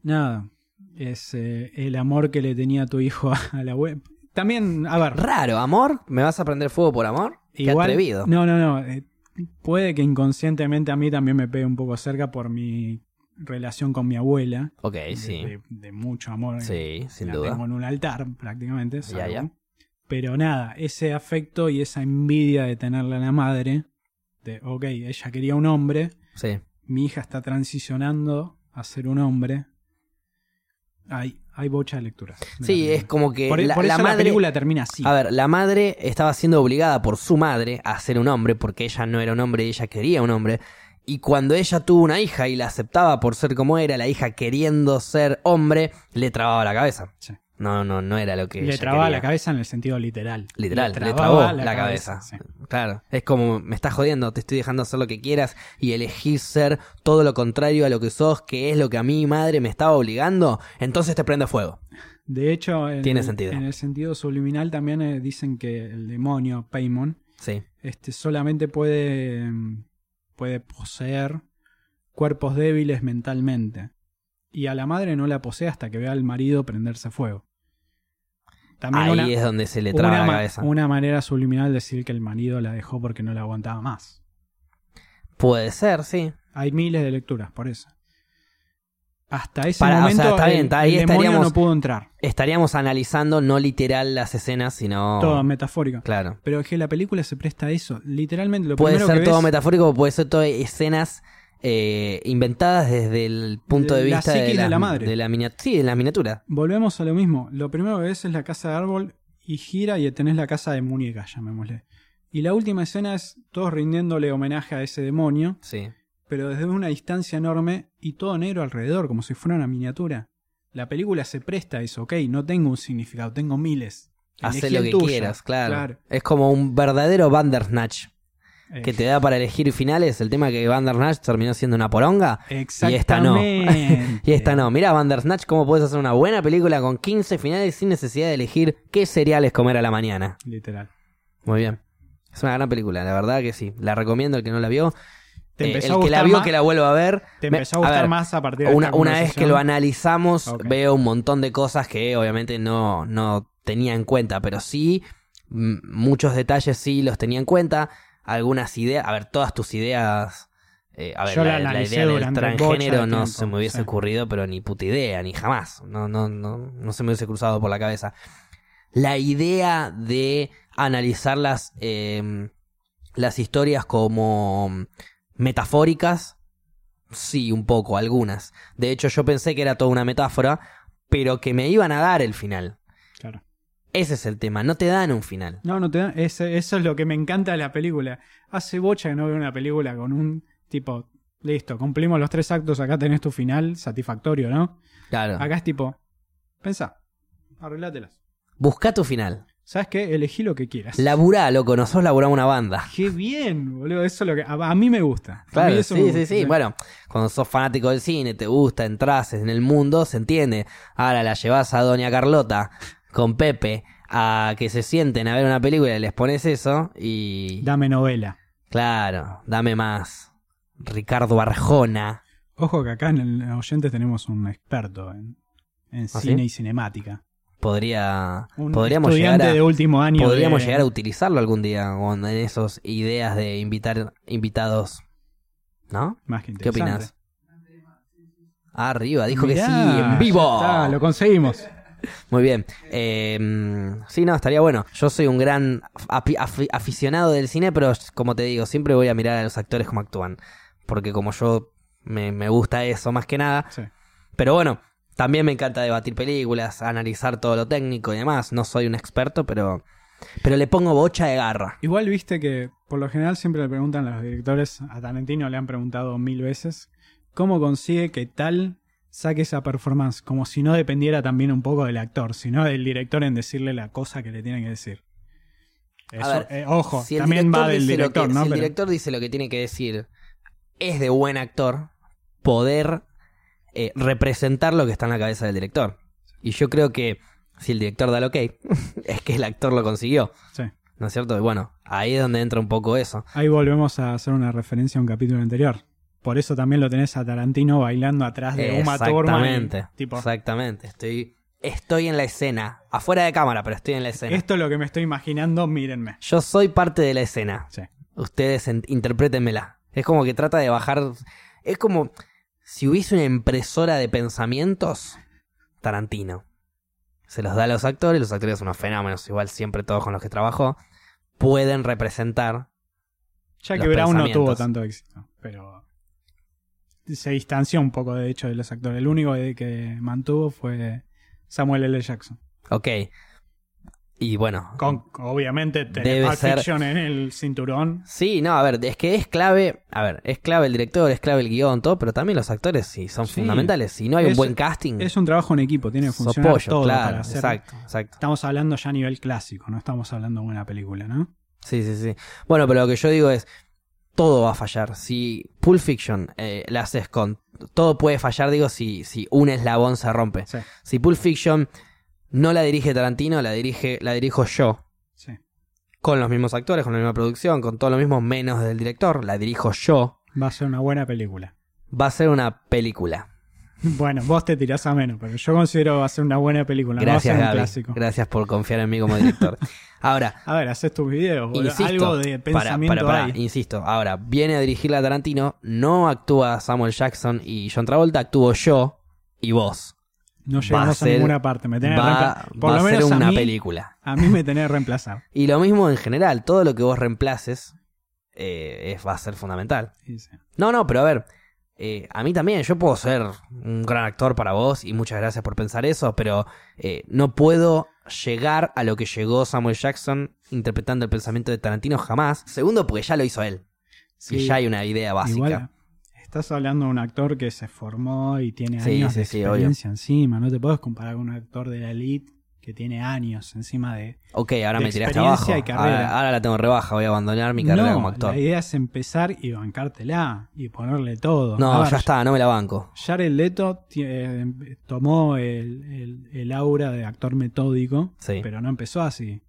Nada, es eh, el amor que le tenía tu hijo a la web. También, a ver, Raro, amor. ¿Me vas a prender fuego por amor? Qué Igual, atrevido. No, no, no. eh, puede que inconscientemente a mí también me pegue un poco cerca por mi relación con mi abuela. Ok, de- sí. De, de mucho amor. Sí, sin la duda. tengo en un altar, prácticamente. Ya, ya. Pero nada, ese afecto y esa envidia de tenerla a la madre, de, ok, ella quería un hombre, Sí. mi hija está transicionando a ser un hombre. Hay, hay bocha de la Sí, es como que Por, la, por la eso la madre. película termina así. A ver, la madre estaba siendo obligada por su madre a ser un hombre porque ella no era un hombre y ella quería un hombre. Y cuando ella tuvo una hija y la aceptaba por ser como era, la hija queriendo ser hombre, le trababa la cabeza. Sí. No, no, no era lo que Le trababa la cabeza en el sentido literal. Literal, le, trabó la, cabeza. sí. Claro, es como me estás jodiendo, te estoy dejando hacer lo que quieras y elegís ser todo lo contrario a lo que sos, que es lo que a mi madre me estaba obligando, entonces te prende fuego. De hecho, en, Tiene el- sentido. en el sentido subliminal también eh, dicen que el demonio, Paimon, Sí, este, solamente puede, mm, puede poseer cuerpos débiles mentalmente. Y a la madre no la posee hasta que vea al marido prenderse fuego. También ahí una, es donde se le traba una la cabeza. una manera subliminal de decir que el marido la dejó porque no la aguantaba más. Puede ser, sí. Hay miles de lecturas por eso. Hasta ese Para- o sea, momento está bien, está- ahí el estaríamos- no pudo entrar. Estaríamos analizando no literal las escenas, sino... Todo metafórico. Claro. Pero es que la película se presta a eso. Literalmente lo Puede ser que todo ves, metafórico, puede ser todo escenas eh, inventadas desde el punto de vista de la, de la madre. de la sí, de la miniatura. Volvemos a lo mismo. Lo primero que ves es la casa de árbol y gira y tenés la casa de muñecas, llamémosle. Y la última escena es todos rindiéndole homenaje a ese demonio, Sí. pero desde una distancia enorme y todo negro alrededor, como si fuera una miniatura. La película se presta a eso, ok, no tengo un significado, tengo miles. Haz lo que tuyo. quieras, claro. Es como un verdadero Bandersnatch que te da para elegir finales. El tema que Bandersnatch terminó siendo una poronga. Y esta no. Y esta no. Mira, Bandersnatch, cómo puedes hacer una buena película con 15 finales sin necesidad de elegir qué cereales comer a la mañana. Literal. Muy bien. Es una gran película, la verdad que sí. La recomiendo el que no la vio. Te Eh, empezó el a que la vio, más- que la vuelva a ver. Te Me- empezó a gustar ver, más a partir de Una, esta una vez que lo analizamos, veo un montón de cosas que obviamente no, no tenía en cuenta, pero sí, muchos detalles sí los tenía en cuenta. Algunas ideas, a ver, todas tus ideas. eh, a ver, Yo la la, idea del transgénero de no tiempo, se me hubiese sí. ocurrido, pero ni puta idea, ni jamás. No, no, no, no se me hubiese cruzado por la cabeza. La idea de analizar las, eh, las historias como metafóricas, sí, un poco, algunas. De hecho, yo pensé que era toda una metáfora, pero que me iban a dar el final. Ese es el tema, no te dan un final. No, no te da. ese- eso es lo que me encanta de la película. Hace bocha que no veo una película con un tipo. Listo, cumplimos los tres actos, acá tenés tu final satisfactorio, ¿no? Claro. Acá es tipo. Pensá, arreglátelas. Busca tu final. ¿Sabes qué? Elegí lo que quieras. Laburá, loco, nosotros laburamos una banda. Qué bien, boludo. Eso es lo que. A, a mí me gusta. A mí Claro, eso sí, me sí, gusta. sí. Bueno, cuando sos fanático del cine, te gusta, entras en el mundo, se entiende. Ahora la llevas a Doña Carlota con Pepe a que se sienten a ver una película y les pones eso y... Dame novela. Claro, dame más. Ricardo Arjona. Ojo que acá en el Oyentes tenemos un experto en, en ¿Ah, cine sí? y cinemática. podría Un podríamos llegar a de último año. podríamos de- llegar a utilizarlo algún día en esos ideas de invitar invitados ¿no? Más que ¿qué opinas? arriba dijo que sí en vivo está, lo conseguimos. Muy bien Eh, mm, sí no estaría bueno yo soy un gran aficionado del cine pero como te digo siempre voy a mirar a los actores como actúan porque como yo me, me gusta eso más que nada Sí. pero bueno, también me encanta debatir películas, analizar todo lo técnico y demás. No soy un experto, pero, pero le pongo bocha de garra. Igual viste que por lo general siempre le preguntan a los directores, a Tarantino le han preguntado mil veces, ¿cómo consigue que tal saque esa performance? Como si no dependiera también un poco del actor, sino del director en decirle la cosa que le tiene que decir. Eso, ver, eh, ojo, Si también va del director, que- ¿no? si el Pero- director dice lo que tiene que decir, es de buen actor poder eh, representar lo que está en la cabeza del director. Y yo creo que si el director da el ok, es que el actor lo consiguió. sí. ¿No es cierto? Y bueno, ahí es donde entra un poco eso. Ahí volvemos a hacer una referencia a un capítulo anterior. Por eso también lo tenés a Tarantino bailando atrás de Uma Thurman. tipo, Exactamente. Estoy, estoy en la escena. Afuera de cámara, pero estoy en la escena. esto es lo que me estoy imaginando, mírenme. Yo soy parte de la escena. Sí. Ustedes en- interprétenmela. Es como que trata de bajar. Es como si hubiese una impresora de pensamientos. Tarantino. Se los da a los actores. Los actores son unos fenómenos. Igual siempre todos con los que trabajó. Pueden representar. Ya que Brown no tuvo tanto éxito, pero se distanció un poco de hecho de los actores. El único que mantuvo fue Samuel L. Jackson. Ok. Y bueno. Con, obviamente, Debe ser- Fiction en el cinturón. Sí, no, a ver, es que es clave, a ver, es clave el director, es clave el guion, todo, pero también los actores sí son Sí. fundamentales. Si no hay un Es- buen casting, Es un trabajo en equipo, tiene que funcionar pollo, todo claro, para hacer. exacto, exacto. Estamos hablando ya a nivel clásico, no estamos hablando de una película, ¿no? Sí, sí, sí. Bueno, pero lo que yo digo es, todo va a fallar. Si Pulp Fiction eh, la haces con, todo puede fallar, digo, si, si un eslabón se rompe. Sí, Si Pulp Fiction no la dirige Tarantino, la dirige, la dirijo yo. sí. Con los mismos actores, con la misma producción, con todo lo mismo, menos del director, la dirijo yo. Va a ser una buena película. Va a ser una película. Bueno, vos te tirás a menos, pero yo considero que va a ser una buena película. Gracias, no va a ser un Gaby. clásico. Gracias por confiar en mí como director. Ahora, A ver, haces tus videos, insisto, algo de para, pensamiento para, para, hay. insisto, ahora, viene a dirigirla Tarantino, no actúa Samuel Jackson y John Travolta, actúo yo y vos. No llegamos a a, ser- ninguna parte. Me tenés Va, Por va lo a ser menos a una mí, película. a mí me tenés que reemplazar. Y lo mismo en general, todo lo que vos reemplaces eh, es, va a ser fundamental. Sí, sí. No, no, pero a ver, eh, a mí también, yo puedo ser un gran actor para vos y muchas gracias por pensar eso, pero eh, no puedo llegar a lo que llegó Samuel Jackson interpretando el pensamiento de Tarantino jamás. Segundo, porque ya lo hizo él. Sí, Y ya hay una idea básica. Igual, estás hablando de un actor que se formó y tiene Sí, años sí, de sí, experiencia encima. No te puedes comparar con un actor de la elite que tiene años encima de... ok, ahora de me tiraste abajo. Ahora, ahora la tengo rebaja, voy a abandonar mi carrera no, como actor. la idea es empezar y bancártela y ponerle todo. No, ver, ya está, no me la banco. Jared Leto eh, tomó el, el- el aura de actor metódico, Sí. pero no empezó así.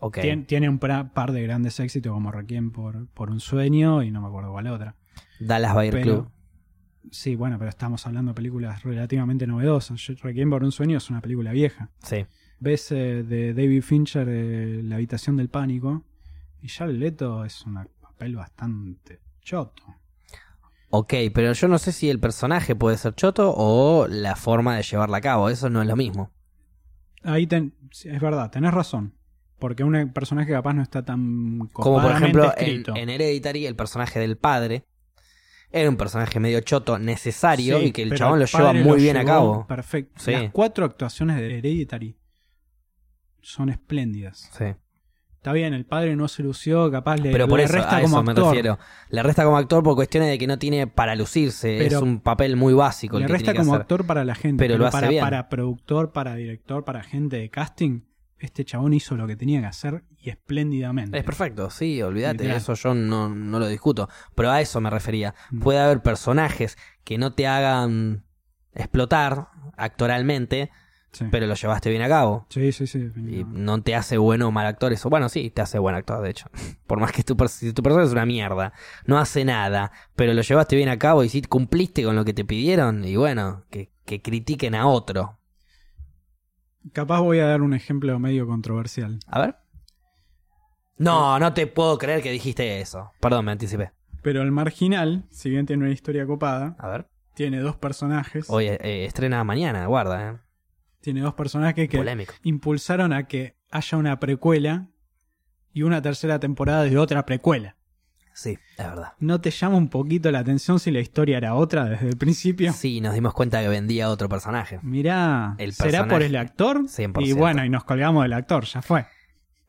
Ok. Tien- tiene un par de grandes éxitos como Requiem por, por un sueño y no me acuerdo cuál otra. Dallas Bayer Club. Sí, bueno, pero estamos hablando de películas relativamente novedosas. Requiem por un sueño es una película vieja. Sí. Ves eh, de David Fincher eh, La habitación del pánico y Jared Leto es un papel bastante choto. Ok, pero yo no sé si el personaje puede ser choto o la forma de llevarla a cabo. Eso no es lo mismo. Ahí ten- es verdad, tenés razón. Porque un personaje capaz no está tan Como por ejemplo en, en Hereditary, el personaje del padre era un personaje medio choto, necesario Sí, y que el chabón lo el lleva muy lo bien a cabo. Perfecto. Sí. Las cuatro actuaciones de Hereditary son espléndidas. Sí. Está bien, el padre no se lució, capaz le, Pero por le eso, resta a como me actor. refiero. Le resta como actor por cuestiones de que no tiene para lucirse. Pero es un papel muy básico el Le que resta tiene que como hacer. actor para la gente, Pero pero, lo hace para, bien. para productor, para director, para gente de casting, este chabón hizo lo que tenía que hacer y espléndidamente. Es perfecto, sí, olvídate, eso yo no, no lo discuto. Pero a eso me refería. Mm. Puede haber personajes que no te hagan explotar actoralmente, Sí. pero lo llevaste bien a cabo. sí, sí, sí. Y no te hace bueno o mal actor eso. Bueno, sí, te hace buen actor, de hecho. Por más que tu, si tu persona es una mierda, no hace nada, pero lo llevaste bien a cabo y si cumpliste con lo que te pidieron, y bueno, que, que critiquen a otro. Capaz voy a dar un ejemplo medio controversial. A ver. No, no te puedo creer que dijiste eso. Perdón, me anticipé. Pero el marginal, si bien tiene una historia copada, A ver. tiene dos personajes. Oye, eh, estrena mañana, guarda, eh. Tiene dos personajes que Polémico. impulsaron a que haya una precuela y una tercera temporada de otra precuela. Sí, es verdad. ¿No te llama un poquito la atención si la historia era otra desde el principio? Sí, nos dimos cuenta que vendía otro personaje. Mirá, El ¿será por el actor? 100%. Y bueno, y nos colgamos del actor, ya fue.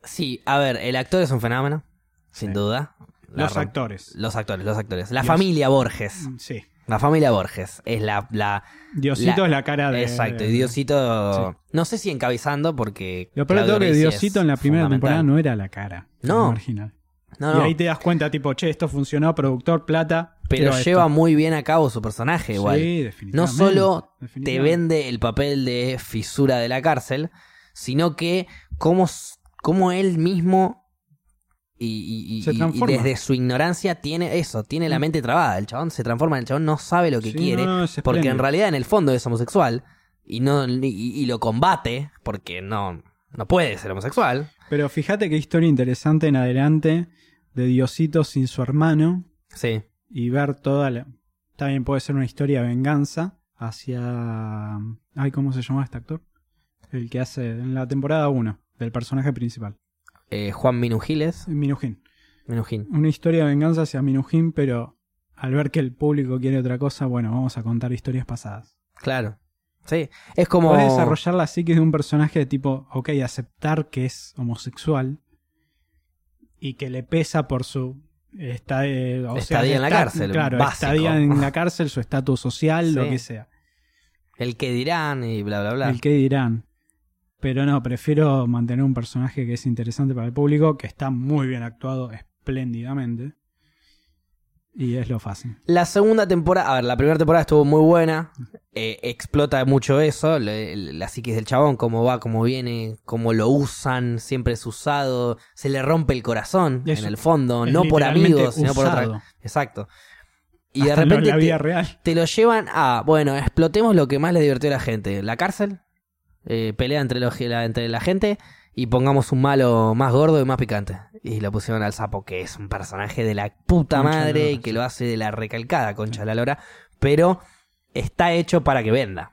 Sí, a ver, el actor es un fenómeno, sin Sí. duda. La Los actores. Los actores, los actores. La Dios. familia Borges. Mm, Sí. La familia Borges es la... la Diosito La- es la cara de. exacto, y Diosito... No sé si encabezando porque... Lo peor Claudio que Diosito es en la primera temporada no era la cara. No. marginal. No, Y no, ahí te das cuenta, tipo, che, esto funcionó, productor, plata. pero esto. lleva muy bien a cabo su personaje igual. Sí, No definitivamente. solo te vende el papel de fisura de la cárcel, sino que cómo, cómo él mismo y, desde su ignorancia tiene eso, tiene la Mm. mente trabada. El chabón se transforma, el chabón no sabe lo que Sí, quiere, no, no, porque en realidad en el fondo es homosexual y, no, y lo combate porque no, no puede ser homosexual. Pero fíjate qué historia interesante en adelante de Diosito sin su hermano Sí, y ver toda la. También puede ser una historia de venganza hacia. Ay, ¿cómo se llama este actor? El que hace en la temporada 1 del personaje principal, Eh, Juan Minujiles. Minujín. Minujín. Una historia de venganza hacia Minujín, pero al ver que el público quiere otra cosa, bueno, vamos a contar historias pasadas. Claro. Sí, es como... Podés desarrollar la psique de un personaje de tipo, ok, aceptar que es homosexual y que le pesa por su esta- eh, o sea, Estadía en la cárcel, Claro, básico. estadía en la cárcel, su estatus social, lo que sea. El que dirán y bla, bla, bla. El que dirán. Pero no, prefiero mantener un personaje que es interesante para el público, que está muy bien actuado, espléndidamente. Y es lo fácil. La segunda temporada, a ver, la primera temporada estuvo muy buena, eh, explota mucho eso, le- la psiquis del chabón, cómo va, cómo viene, cómo lo usan, siempre es usado, se le rompe el corazón Es- en el fondo, no por amigos, sino por otra. Exacto. Y de no repente la vida te, real. te lo llevan a, bueno, explotemos lo que más le divirtió a la gente, la cárcel, eh, pelea entre, los, la, entre la gente y pongamos un malo más gordo y más picante. Y lo pusieron al sapo, que es un personaje de la puta Concha de la madre y que lo hace de la recalcada concha de la lora, pero está hecho para que venda.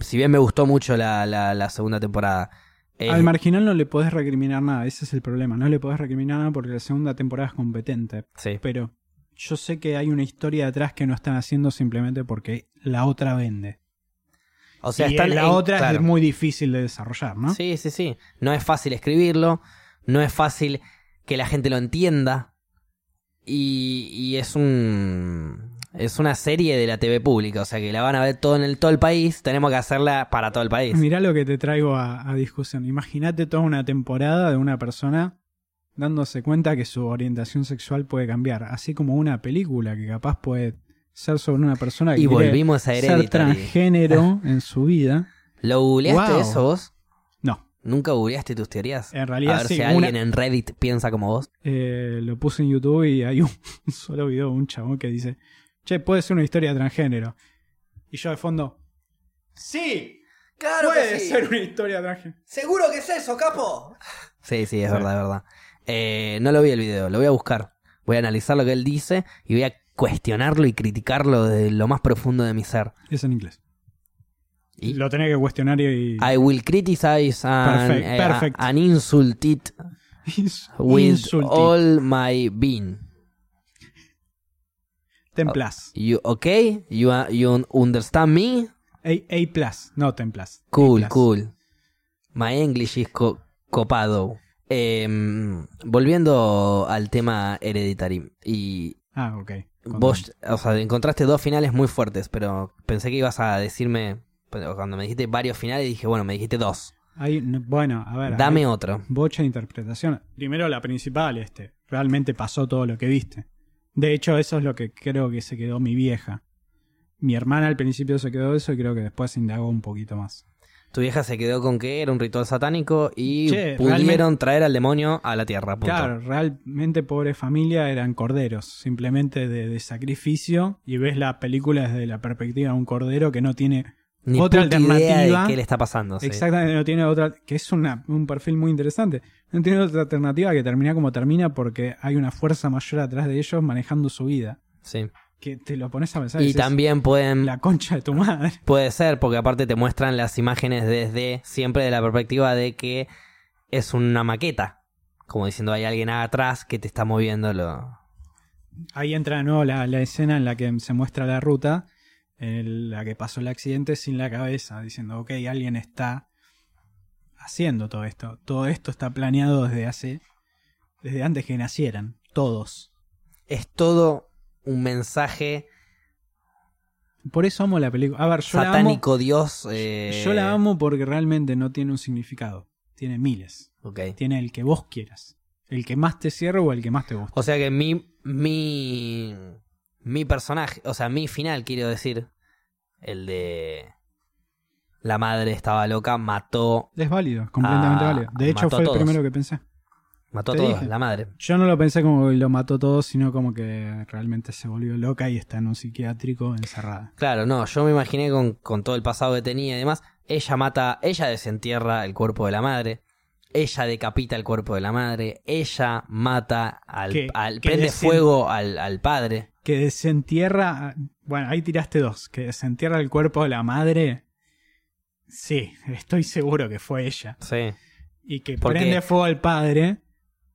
Si bien me gustó mucho la, la, la segunda temporada. eh, Al marginal no le podés recriminar nada, ese es el problema. No le podés recriminar nada porque la segunda temporada es competente. sí. Pero yo sé que hay una historia detrás que no están haciendo simplemente porque la otra vende. O sea, y están la en- otra claro. es muy difícil de desarrollar, ¿no? Sí, sí, sí. No es fácil escribirlo, no es fácil que la gente lo entienda. Y, y es un. Es una serie de la TV pública, o sea que la van a ver todo en el, todo el país. Tenemos que hacerla para todo el país. Mirá lo que te traigo a, a discusión. Imagínate toda una temporada de una persona dándose cuenta que su orientación sexual puede cambiar. Así como una película que capaz puede ser sobre una persona que Y volvimos a ser transgénero en su vida. ¿Lo googleaste Wow. eso vos? No, ¿Nunca googleaste tus teorías? en A realidad ver sí. si una- alguien en Reddit piensa como vos. eh, lo puse en YouTube y hay un, solo video de un chabón que dice, che, puede ser una historia de transgénero. Y yo de fondo, sí, puede ser una historia de transgénero. ¿Seguro que es eso, capo? Sí, sí, es verdad, es verdad. Eh, no lo vi el video, lo voy a buscar. Voy a analizar lo que él dice y voy a cuestionarlo y criticarlo de lo más profundo de mi ser. Es en inglés. Y Lo tenés que cuestionar y... I will criticize an, Perfect, eh, perfect. an insult it Ins- with all my being. Ten plus. You okay? You, uh, you understand me? A, A plus, no ten plus. Cool, plus. cool. My English is co- copado. Em, volviendo al tema Hereditary. Y Ah, ok. Vos, o sea, encontraste dos finales muy fuertes, pero pensé que ibas a decirme. Cuando me dijiste varios finales, dije, bueno, me dijiste dos. Hay- bueno, a ver. Dame hay otro. Bocha de interpretación. Primero la principal, este. Realmente pasó todo lo que viste. De hecho, eso es lo que creo que se quedó mi vieja. Mi hermana al principio se quedó eso y creo que después indagó un poquito más. Tu vieja se quedó con que era un ritual satánico y Che, pudieron traer al demonio a la tierra. punto. Claro, realmente pobre familia eran corderos, simplemente de, de sacrificio. Y ves la película desde la perspectiva de un cordero que no tiene Ni otra idea alternativa. de qué le está pasando. sí. Exactamente, no tiene otra, que es una- un perfil muy interesante. No tiene otra alternativa que terminar como termina porque hay una fuerza mayor atrás de ellos manejando su vida. Sí. Que te lo pones a pensar. Y dices, también pueden La concha de tu madre. Puede ser, porque aparte te muestran las imágenes desde siempre de la perspectiva de que es una maqueta. Como diciendo, hay alguien atrás que te está moviendo lo. Ahí entra de nuevo la, la escena en la que se muestra la ruta, en la que pasó el accidente sin la cabeza, diciendo, ok, alguien está haciendo todo esto. Todo esto está planeado desde hace, desde antes que nacieran, todos. Es todo un mensaje Por eso amo la película. A ver, yo la amo, satánico, Dios. eh, yo la amo porque realmente no tiene un significado. Tiene miles. Ok. Tiene el que vos quieras. El que más te cierre o el que más te guste. O sea que mi. Mi. Mi personaje, o sea, mi final, quiero decir. El de. La madre estaba loca, mató. Es válido, completamente válido. De hecho, fue el primero que pensé. Mató a todos, dije. la madre. Yo no lo pensé como que lo mató todo, sino como que realmente se volvió loca y está en un psiquiátrico encerrada. Claro, no, yo me imaginé con, con todo el pasado que tenía y demás. Ella mata, ella desentierra el cuerpo de la madre. Ella decapita el cuerpo de la madre. Ella mata al. Que- al- que prende desen- fuego al, al padre. Que desentierra. Bueno, ahí tiraste dos. Que desentierra el cuerpo de la madre. Sí, estoy seguro que fue ella. Sí. Y que Porque- prende fuego al padre.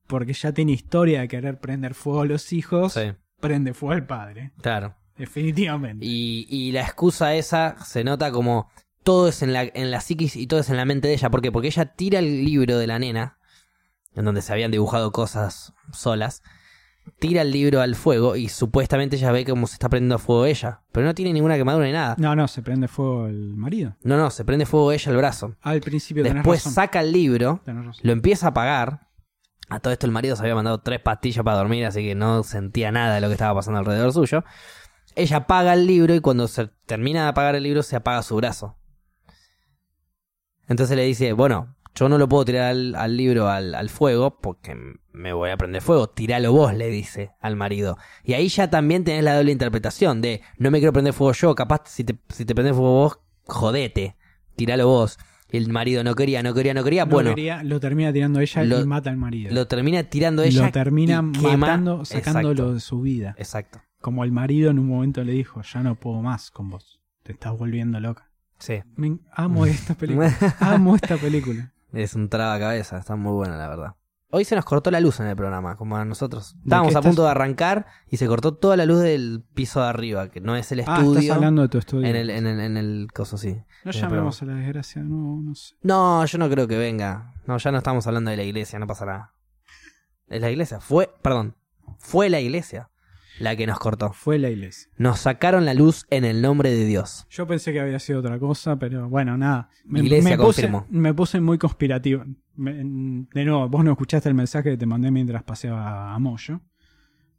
Porque ya tiene historia de querer prender fuego a los hijos. Sí, Prende fuego al padre. claro. Definitivamente. Y, y la excusa esa se nota como todo es en la, en la psiquis y todo es en la mente de ella. ¿Por qué? Porque ella tira el libro de la nena, en donde se habían dibujado cosas solas, tira el libro al fuego y supuestamente ella ve cómo se está prendiendo fuego ella. Pero no tiene ninguna quemadura ni nada. No, no, se prende fuego el marido. No, no, se prende fuego ella el brazo. Al principio tenés Después razón. saca el libro, Tenés lo empieza a apagar. A todo esto el marido se había mandado tres pastillas para dormir, así que no sentía nada de lo que estaba pasando alrededor suyo. Ella apaga el libro y cuando se termina de apagar el libro se apaga su brazo. Entonces le dice, bueno, yo no lo puedo tirar al, al libro al, al fuego porque me voy a prender fuego. Tíralo vos, le dice al marido. Y ahí ya también tenés la doble interpretación de, no me quiero prender fuego yo, capaz si te, si te fuego vos, jodete, tiralo vos. El marido no quería, no quería, no quería. No bueno, quería- lo termina tirando ella Lo- y mata al marido. lo termina tirando ella. lo termina quema- matando, sacándolo Exacto, de su vida. Exacto. Como el marido en un momento le dijo, ya no puedo más con vos. Te estás volviendo loca. Sí. Me- amo esta película. amo esta película. Es un traba cabeza, está muy buena la verdad. Hoy se nos cortó la luz en el programa, como a nosotros. Estábamos a punto de arrancar y se cortó toda la luz del piso de arriba, que no es el Ah, estudio. estás hablando de tu estudio. en el, en el, en el coso, sí. no llamemos a la desgracia, no, no sé. No, yo no creo que venga. No, ya no estamos hablando de la iglesia, no pasa nada. Es la iglesia, fue, perdón, fue la iglesia la que nos cortó. Fue la iglesia. Nos sacaron la luz en el nombre de Dios. Yo pensé que había sido otra cosa, pero bueno, nada. Me, Iglesia me puse, confirmó. me puse muy conspirativo. Me- de nuevo, vos no escuchaste el mensaje que te mandé mientras paseaba a Moyo.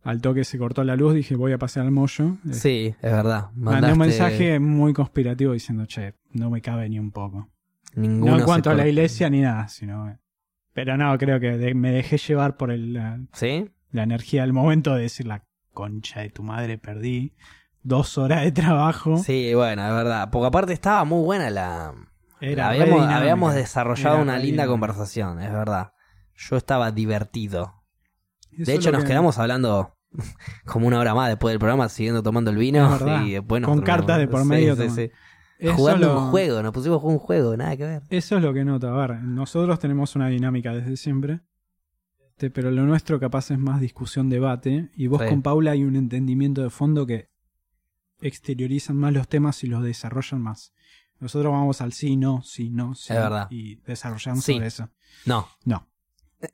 Al toque se cortó la luz, dije voy a pasear al Moyo. Eh, Sí, es verdad. Mandé un mensaje muy conspirativo diciendo, che, no me cabe ni un poco. Ninguno no en cuanto a la iglesia ni nada, sino... eh, Pero no, creo que me dejé llevar por el, la, ¿Sí? la energía del momento de decir la concha de tu madre, perdí dos horas de trabajo. Sí, bueno, es verdad. Porque aparte estaba muy buena la... Era habíamos, desarrollado Era una linda dinámica. conversación, es verdad. Yo estaba divertido. Eso De hecho, nos que- quedamos hablando como una hora más después del programa, siguiendo tomando el vino. Y después nos Con cartas de por medio sí, sí. Jugando lo- un juego, nos pusimos a jugar un juego, nada que ver. Eso es lo que noto. A ver, nosotros tenemos una dinámica desde siempre. Este, pero lo nuestro capaz es más discusión, debate. Y vos Sí. con Paula hay un entendimiento de fondo que exteriorizan más los temas y los desarrollan más. Nosotros vamos al sí, no, sí, no, sí. Es verdad. Y desarrollamos Sí. sobre eso. No, No,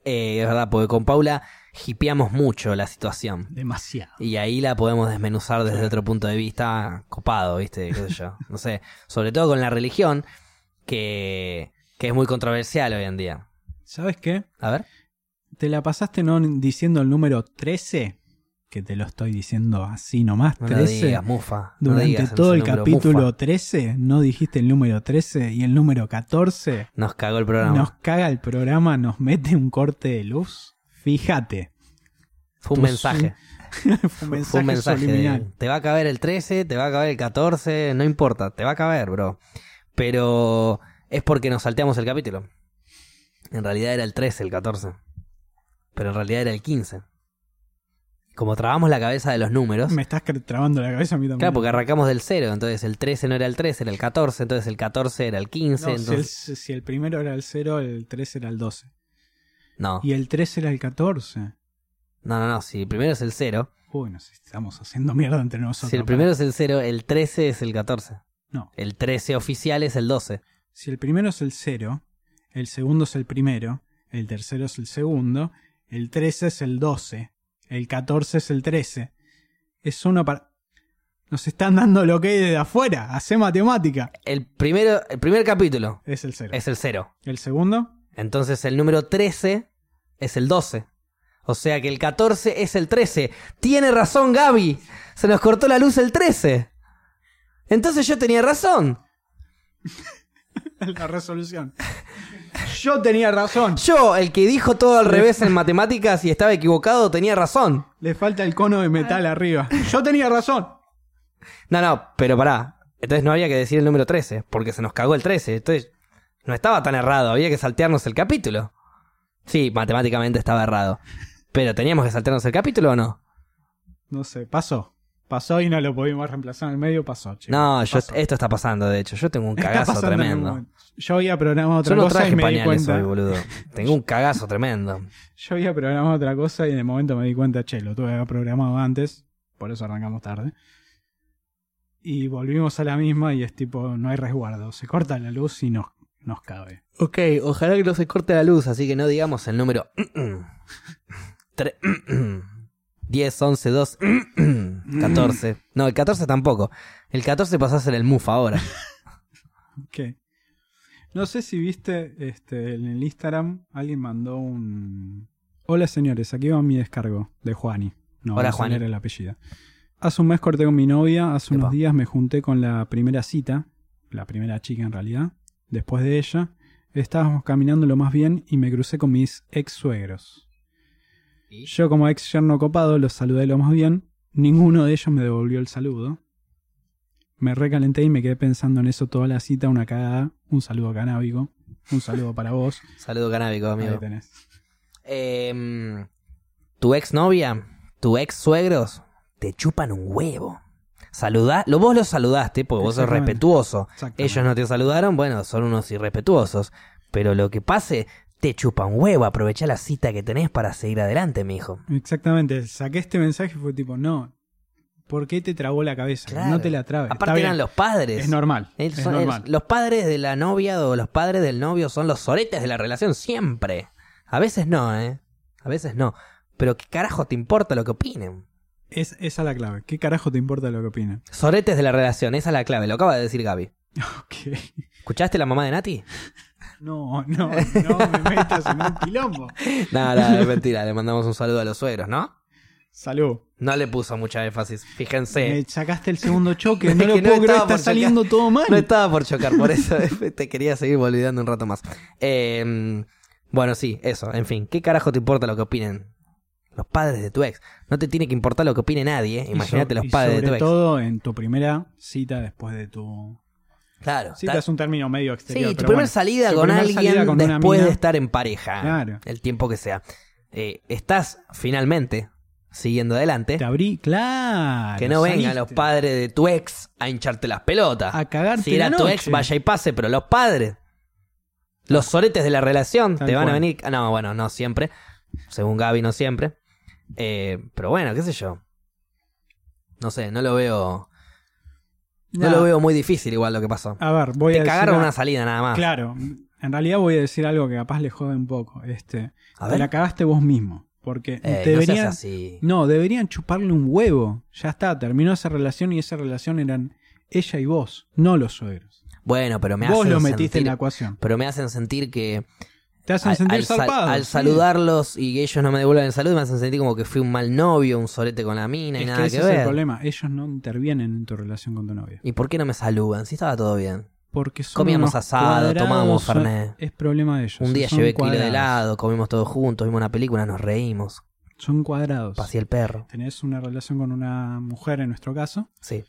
eh, es verdad, porque con Paula hipeamos mucho la situación. demasiado. Y ahí la podemos desmenuzar desde otro punto de vista copado, ¿viste? ¿Qué sé yo? No sé. Sobre todo con la religión, que, que es muy controversial hoy en día. ¿Sabes qué? A ver. ¿Te la pasaste no diciendo el número 13? Que te lo estoy diciendo así nomás, No lo 13. digas, mufa. No Durante digas todo el capítulo mufa. 13 no dijiste el número 13 y el número 14 Nos cagó el programa. nos caga el programa, nos mete un corte de luz. Fíjate, Fue un mensaje. Fue un mensaje, Fue un mensaje de, te va a caber el 13, te va a caber el 14, no importa, te va a caber, bro. Pero es porque nos salteamos el capítulo. En realidad era el 13, el 14. Pero en realidad era el 15. Como trabamos la cabeza de los números, Me estás trabando la cabeza a mí también. claro, porque arrancamos del 0, entonces el 13 no era el 13, era el 14, entonces el 14 era el 15, No, si, el, entonces... si el primero era el 0, el 3 era el 12. No, Y el 3 era el 14. no, no, no, si el primero es el 0, Uy, nos estamos haciendo mierda entre nosotros. si el primero es el 0, el 13 es el 14. No. El 13 oficial es el 12. Si el primero es el 0, el segundo es el primero, el tercero es el segundo, el 13 es el 12, el 14 es el 13. Es uno para... Nos están dando lo que hay de afuera. Hace matemática. El primero, el primer capítulo Es el 0. es el 0. El segundo, Entonces el número 13 es el 12. O sea que el 14 es el 13. Tiene razón Gaby. Se nos cortó la luz el 13. Entonces yo tenía razón. la resolución. Yo tenía razón. Yo, el que dijo todo al revés en matemáticas y estaba equivocado, tenía razón. Le falta el cono de metal arriba. Yo tenía razón. No, no, pero pará. Entonces no había que decir el número 13, porque se nos cagó el 13. Entonces no estaba tan errado, había que saltearnos el capítulo. Sí, matemáticamente estaba errado. Pero teníamos que saltearnos el capítulo o no? No sé, pasó. Pasó y no lo pudimos reemplazar en el medio, pasó, chicos. No, yo, Pasó. esto está pasando, de hecho. Yo tengo un cagazo tremendo. Yo había programado otra Yo no cosa traje y me di cuenta. hoy, boludo. Tengo un cagazo tremendo. Yo había programado otra cosa y en el momento me di cuenta, che, lo tuve programado antes, por eso arrancamos tarde. Y volvimos a la misma y es tipo, no hay resguardo. Se corta la luz y nos, nos cabe. Ok, ojalá que no se corte la luz, así que no digamos el número. Tre- 10, 11, 2, 14. No, el 14 tampoco. El 14 pasó a ser el MUF ahora. Ok. No sé si viste este, en el Instagram, alguien mandó un... Hola señores, aquí va mi descargo de Juani. No, Hola, Juani. el apellido. Hace un mes corté con mi novia, hace unos días me junté con la primera cita, la primera chica en realidad. Después de ella, estábamos caminando lo más bien y me crucé con mis ex suegros. Yo como ex yerno copado los saludé lo más bien, ninguno de ellos me devolvió el saludo. Me recalenté y me quedé pensando en eso toda la cita, una cagada, un saludo canábico, un saludo para vos. Saludo canábico, Ahí amigo. tenés. Em, tu ex novia, tu ex suegros, te chupan un huevo. Saludá, lo, vos los saludaste porque vos sos respetuoso. Ellos no te saludaron, bueno, son unos irrespetuosos. Pero lo que pase, te chupa un huevo. Aprovecha la cita que tenés para seguir adelante, mijo. Exactamente, saqué este mensaje y fue tipo, no, ¿por qué te trabó la cabeza? Claro. No te la trabes. Aparte eran los padres. Es normal. Es son- normal. los padres de la novia o los padres del novio son los soretes de la relación siempre. A veces no, ¿eh? A veces no. Pero ¿qué carajo te importa lo que opinen? Es, esa es la clave. ¿Qué carajo te importa lo que opinen? Soretes de la relación, esa es la clave, lo acaba de decir Gaby. Ok. ¿Escuchaste la mamá de Nati? No, no, no me metas en un quilombo. Nada, nada, es mentira, le mandamos un saludo a los suegros, ¿no? Salud. No le puso mucha énfasis, fíjense. Me sacaste el segundo choque. No lo no puedo creer, estaba está por saliendo todo mal. No estaba por chocar, por eso te quería seguir volviendo un rato más. Eh, bueno, sí, eso, en fin, ¿qué carajo te importa lo que opinen los padres de tu ex? No te tiene que importar lo que opine nadie, imagínate los padres de sobre tu ex. todo en tu primera cita después de tu... Claro. Ta- es un término medio sí, exterior. tu pero primera bueno, salida tu con primer alguien salida con después mina, de estar en pareja, Claro. el tiempo que sea. Eh, estás finalmente siguiendo adelante. Te abrí, claro. Que no vengan los padres de tu ex a hincharte las pelotas. A cagarte Si era la tu ex, vaya y pase, pero los padres, los soretes de la relación, Tal te van a venir. No, bueno, no siempre. Según Gaby, no siempre. Eh, pero bueno, qué sé yo. No sé, no lo veo. No Nah, lo veo muy difícil, igual lo que pasó. A ver, voy a Te decir cagaron a- una salida nada más. Claro, en realidad voy a decir algo que capaz le jode un poco. Este, A te ver. la cagaste vos mismo. Porque Eh, no deberían, así. no, deberían chuparle un huevo. Ya está, terminó esa relación y esa relación eran ella y vos, no los suegros. Bueno, pero me vos hacen lo metiste sentir, en la ecuación. Pero me hacen sentir que Te hacen al, sentir al zarpado. al saludarlos y que ellos no me devuelvan el saludo, me hacen sentir como que fui un mal novio, un sorete con la mina y Es nada que que, ese es ver. el problema. Ellos no intervienen en tu relación con tu novia. ¿Y por qué no me saludan? Si estaba todo bien. Porque son Comíamos asado, cuadrados, tomábamos son- Fernet. Es problema de ellos. Un día llevé kilo de cuadrados. helado, comimos todos juntos, vimos una película, nos reímos. son cuadrados. Pasé el perro. Tenés una relación con una mujer, en nuestro caso, Sí,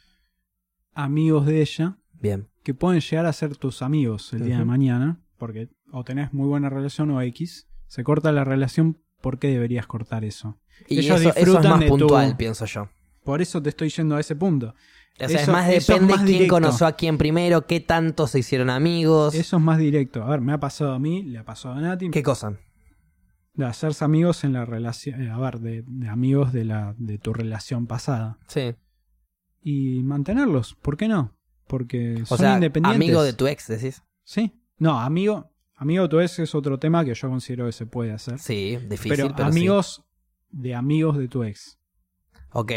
amigos de ella, bien. que pueden llegar a ser tus amigos el día de mañana, porque o tenés muy buena relación o X, se corta la relación, ¿por qué deberías cortar eso? Y Ellos eso, eso es disfrutan más de tu- puntual, pienso yo. Por eso te estoy yendo a ese punto. O sea, Eso- es más es depende más quién conoció a quién primero, qué tanto se hicieron amigos. Eso es más directo. A ver, me ha pasado a mí, le ha pasado a Nati, ¿Qué cosa? de hacerse amigos en la relación, eh, a ver, de, de amigos de, la, de tu relación pasada. Sí. Y mantenerlos, ¿por qué no? Porque O son sea, independientes. amigo de tu ex, decís. Sí. No, amigo, amigo de tu ex es otro tema que yo considero que se puede hacer. Sí, difícil, pero, pero, sí. amigos de amigos de tu ex. Ok,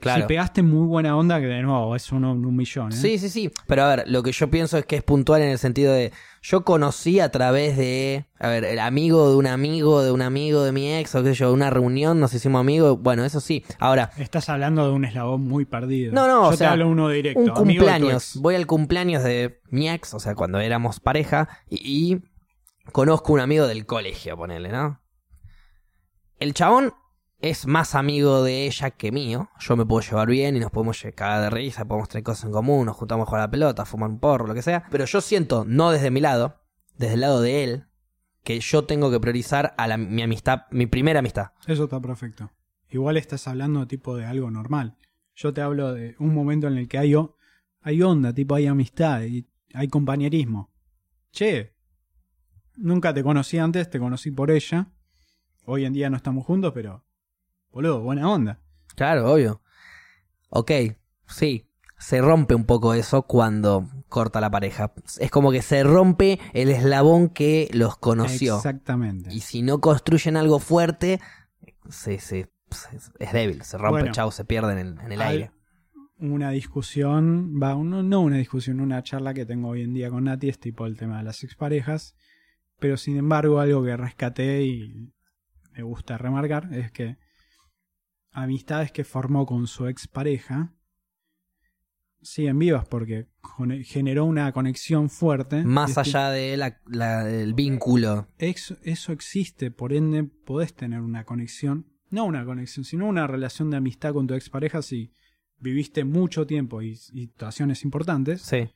claro. Si pegaste muy buena onda, que de nuevo es uno en un millón. ¿eh? Sí, sí, sí. Pero a ver, lo que yo pienso es que es puntual en el sentido de. Yo conocí a través de. A ver, el amigo de un amigo de un amigo de mi ex, o qué sé yo, una reunión, nos hicimos amigos. Bueno, eso sí. Ahora, Estás hablando de un eslabón muy perdido. No, no, Yo o te sea, hablo uno directo. un amigo cumpleaños. Voy al cumpleaños de mi ex, o sea, cuando éramos pareja, y, y conozco un amigo del colegio, ponele, ¿no? El chabón es más amigo de ella que mío. Yo me puedo llevar bien y nos podemos cagar de risa, podemos tener cosas en común, nos juntamos a jugar a la pelota, fumar un porro, lo que sea. Pero yo siento, no desde mi lado, desde el lado de él, que yo tengo que priorizar a la- mi amistad, mi primera amistad. Eso está perfecto. Igual estás hablando tipo de algo normal. Yo te hablo de un momento en el que hay, hay onda, tipo hay amistad y hay compañerismo. Che, nunca te conocí antes, te conocí por ella. Hoy en día no estamos juntos, pero boludo, buena onda. Claro, obvio. Ok, sí. Se rompe un poco eso cuando corta la pareja. Es como que se rompe el eslabón que los conoció. Exactamente. Y si no construyen algo fuerte, se, se- se- es débil. Se rompe, Bueno, chau, se pierde en el, en el Al- aire. Una discusión, va, no, no una discusión, una charla que tengo hoy en día con Nati es tipo el tema de las exparejas. Pero sin embargo, algo que rescaté y me gusta remarcar es que amistades que formó con su expareja siguen vivas porque generó una conexión fuerte. Más este- allá de la- la- del vínculo. Ex- eso existe, por ende podés tener una conexión, no una conexión, sino una relación de amistad con tu expareja si viviste mucho tiempo y, y situaciones importantes. Sí.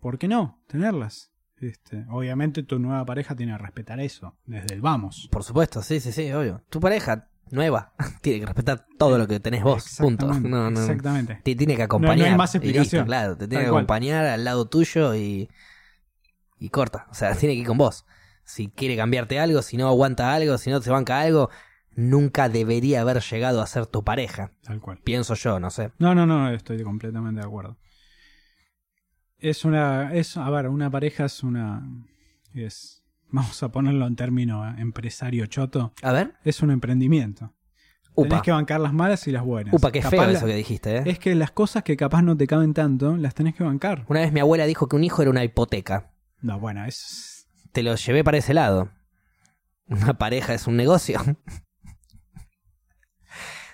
¿Por qué no tenerlas? Este, obviamente tu nueva pareja tiene que respetar eso, desde el vamos. Por supuesto, sí, sí, sí, obvio. Tu pareja nueva tiene que respetar todo lo que tenés vos. Punto. Exactamente, No, no. Exactamente. Te tiene que No- acompañar. no hay más listo, explicación. claro, te tiene Tal que cual. acompañar al lado tuyo y. Y corta. O sea, tiene que ir con vos. Si quiere cambiarte algo, si no aguanta algo, si no te banca algo, nunca debería haber llegado a ser tu pareja. Tal cual. Pienso yo, no sé. No, no, no, estoy completamente de acuerdo. Es una, es, a ver, una pareja es una, es, vamos a ponerlo en término eh, empresario choto, A ver. es un emprendimiento. Upa. Tenés que bancar las malas y las buenas. Upa, qué Capaz feo la- eso que dijiste, ¿eh? Es que las cosas que capaz no te caben tanto, las tenés que bancar. Una vez mi abuela dijo que un hijo era una hipoteca. No, bueno, es... Te lo llevé para ese lado. Una pareja es un negocio.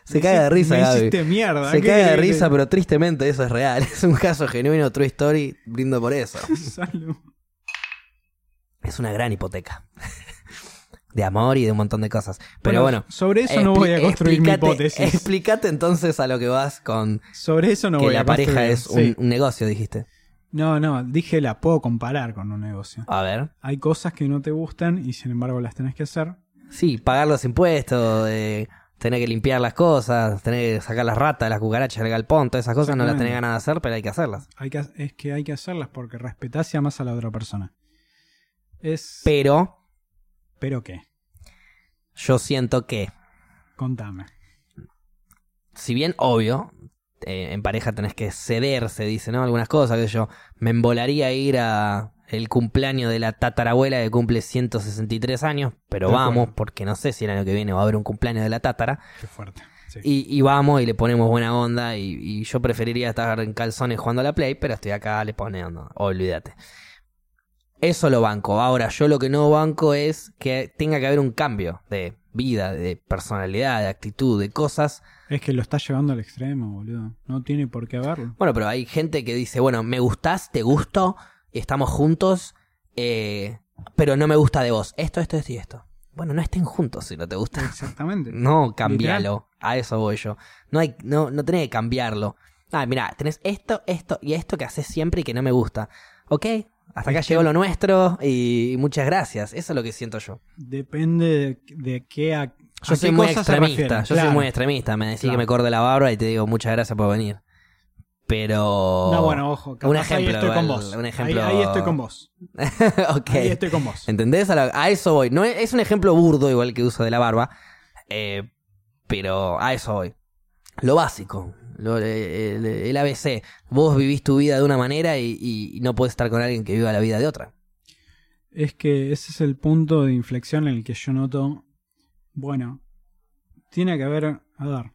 Se me caga de risa, me Gaby. hiciste mierda. Se ¿qué caga de risa, pero tristemente eso es real. Es un caso genuino, true story, brindo por eso. Salud. Es una gran hipoteca. De amor y de un montón de cosas. Pero bueno. Sobre eso no voy a construir mi hipótesis. Explícate entonces a lo que vas con Sobre eso no que voy la a pareja es un, Sí. un negocio, dijiste. No, no, dije la puedo comparar con un negocio. A ver. Hay cosas que no te gustan y sin embargo las tenés que hacer. Sí, pagar los impuestos, eh, tener que limpiar las cosas, tener que sacar las ratas, las cucarachas del galpón, todas esas cosas no las tenés ganas de hacer, pero hay que hacerlas. Hay que, es que hay que hacerlas porque respetás y amás a la otra persona. Es... Pero ¿Pero qué? yo siento que, Contame. si bien obvio, eh, en pareja tenés que ceder, se dice, ¿no? Algunas cosas, que yo me embolaría ir a el cumpleaños de la tatarabuela que cumple 163 años, pero vamos, porque no sé si el año que viene va a haber un cumpleaños de la tatara, Qué fuerte. Sí. y, y vamos y le ponemos buena onda, y, y yo preferiría estar en calzones jugando a la Play, pero estoy acá, le pone onda, olvídate. Eso lo banco. Ahora, yo lo que no banco es que tenga que haber un cambio de vida, de personalidad, de actitud, de cosas. Es que lo estás llevando al extremo, boludo. No tiene por qué haberlo. Bueno, pero hay gente que dice, bueno, me gustás, te gusto, estamos juntos, eh, pero no me gusta de vos. Esto, esto, esto y esto. Bueno, no estén juntos si no te gusta. Exactamente. No, cambialo. A eso voy yo. No hay, no, no tenés que cambiarlo. Ah, mira, tenés esto, esto y esto que haces siempre y que no me gusta. Ok, hasta acá llegó lo nuestro y muchas gracias. Eso es lo que siento yo. Depende de, de qué. a- Yo a soy qué muy extremista. Yo soy muy extremista. Me decís Claro. que me corte la barba y te digo muchas gracias por venir. Pero. No, bueno, ojo. capaz Un ahí ejemplo, estoy con vos. un Ahí- ejemplo- Ahí, estoy con vos. Ahí estoy con vos. ¿Entendés? A, la- a eso voy. No es, es un ejemplo burdo, igual que uso de la barba. eh, pero a eso voy. Lo básico. Lo- eh, el, el ABC. Vos vivís tu vida de una manera y, y no podés estar con alguien que viva la vida de otra. Es que ese es el punto de inflexión en el que yo noto. Bueno, tiene que haber. A ver.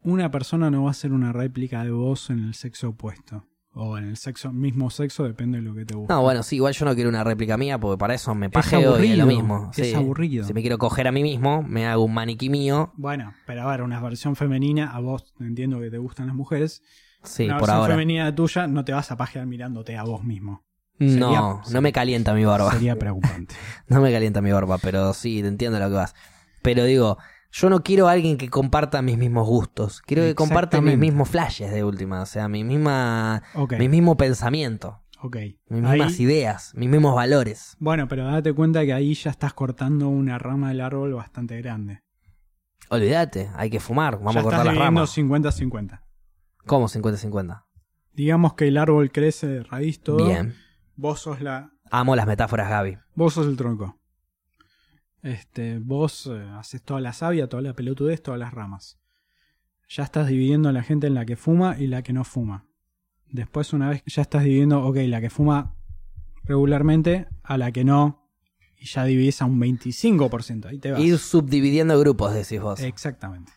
Una persona no va a ser una réplica de vos en el sexo opuesto. O en el sexo, mismo sexo, depende de lo que te guste. No, bueno, sí, igual yo no quiero una réplica mía porque para eso me Es pajeo y es lo mismo. es Sí. aburrido. Si me quiero coger a mí mismo, me hago un maniquí mío. Bueno, pero a ver, una versión femenina, a vos entiendo que te gustan las mujeres. Sí, una por versión ahora. femenina tuya, no te vas a pajear mirándote a vos mismo. No, no me calienta mi barba. Sería preocupante. No me calienta mi barba, pero sí, te entiendo lo que vas. Pero digo, yo no quiero a alguien que comparta mis mismos gustos. Quiero que comparta mis mismos flashes de última. O sea, mi misma, Ok, mi mismo pensamiento, ok. mis mismas Ahí- ideas, mis mismos valores. bueno, pero date cuenta que ahí ya estás cortando una rama del árbol bastante grande. Olvídate, hay que fumar, vamos ya a cortar estás las ramas. 50-50. ¿Cómo 50-50? Digamos que el árbol crece de raíz todo. Bien. Vos sos la. Amo las metáforas, Gaby. Vos sos el tronco. Este, vos eh, haces toda la savia, toda la pelotudez, todas las ramas. Ya estás dividiendo a la gente en la que fuma y la que no fuma. Después, una vez que ya estás dividiendo, ok, la que fuma regularmente a la que no, y ya dividís a un 25%. Ahí te vas. Ir subdividiendo grupos, decís vos. Exactamente.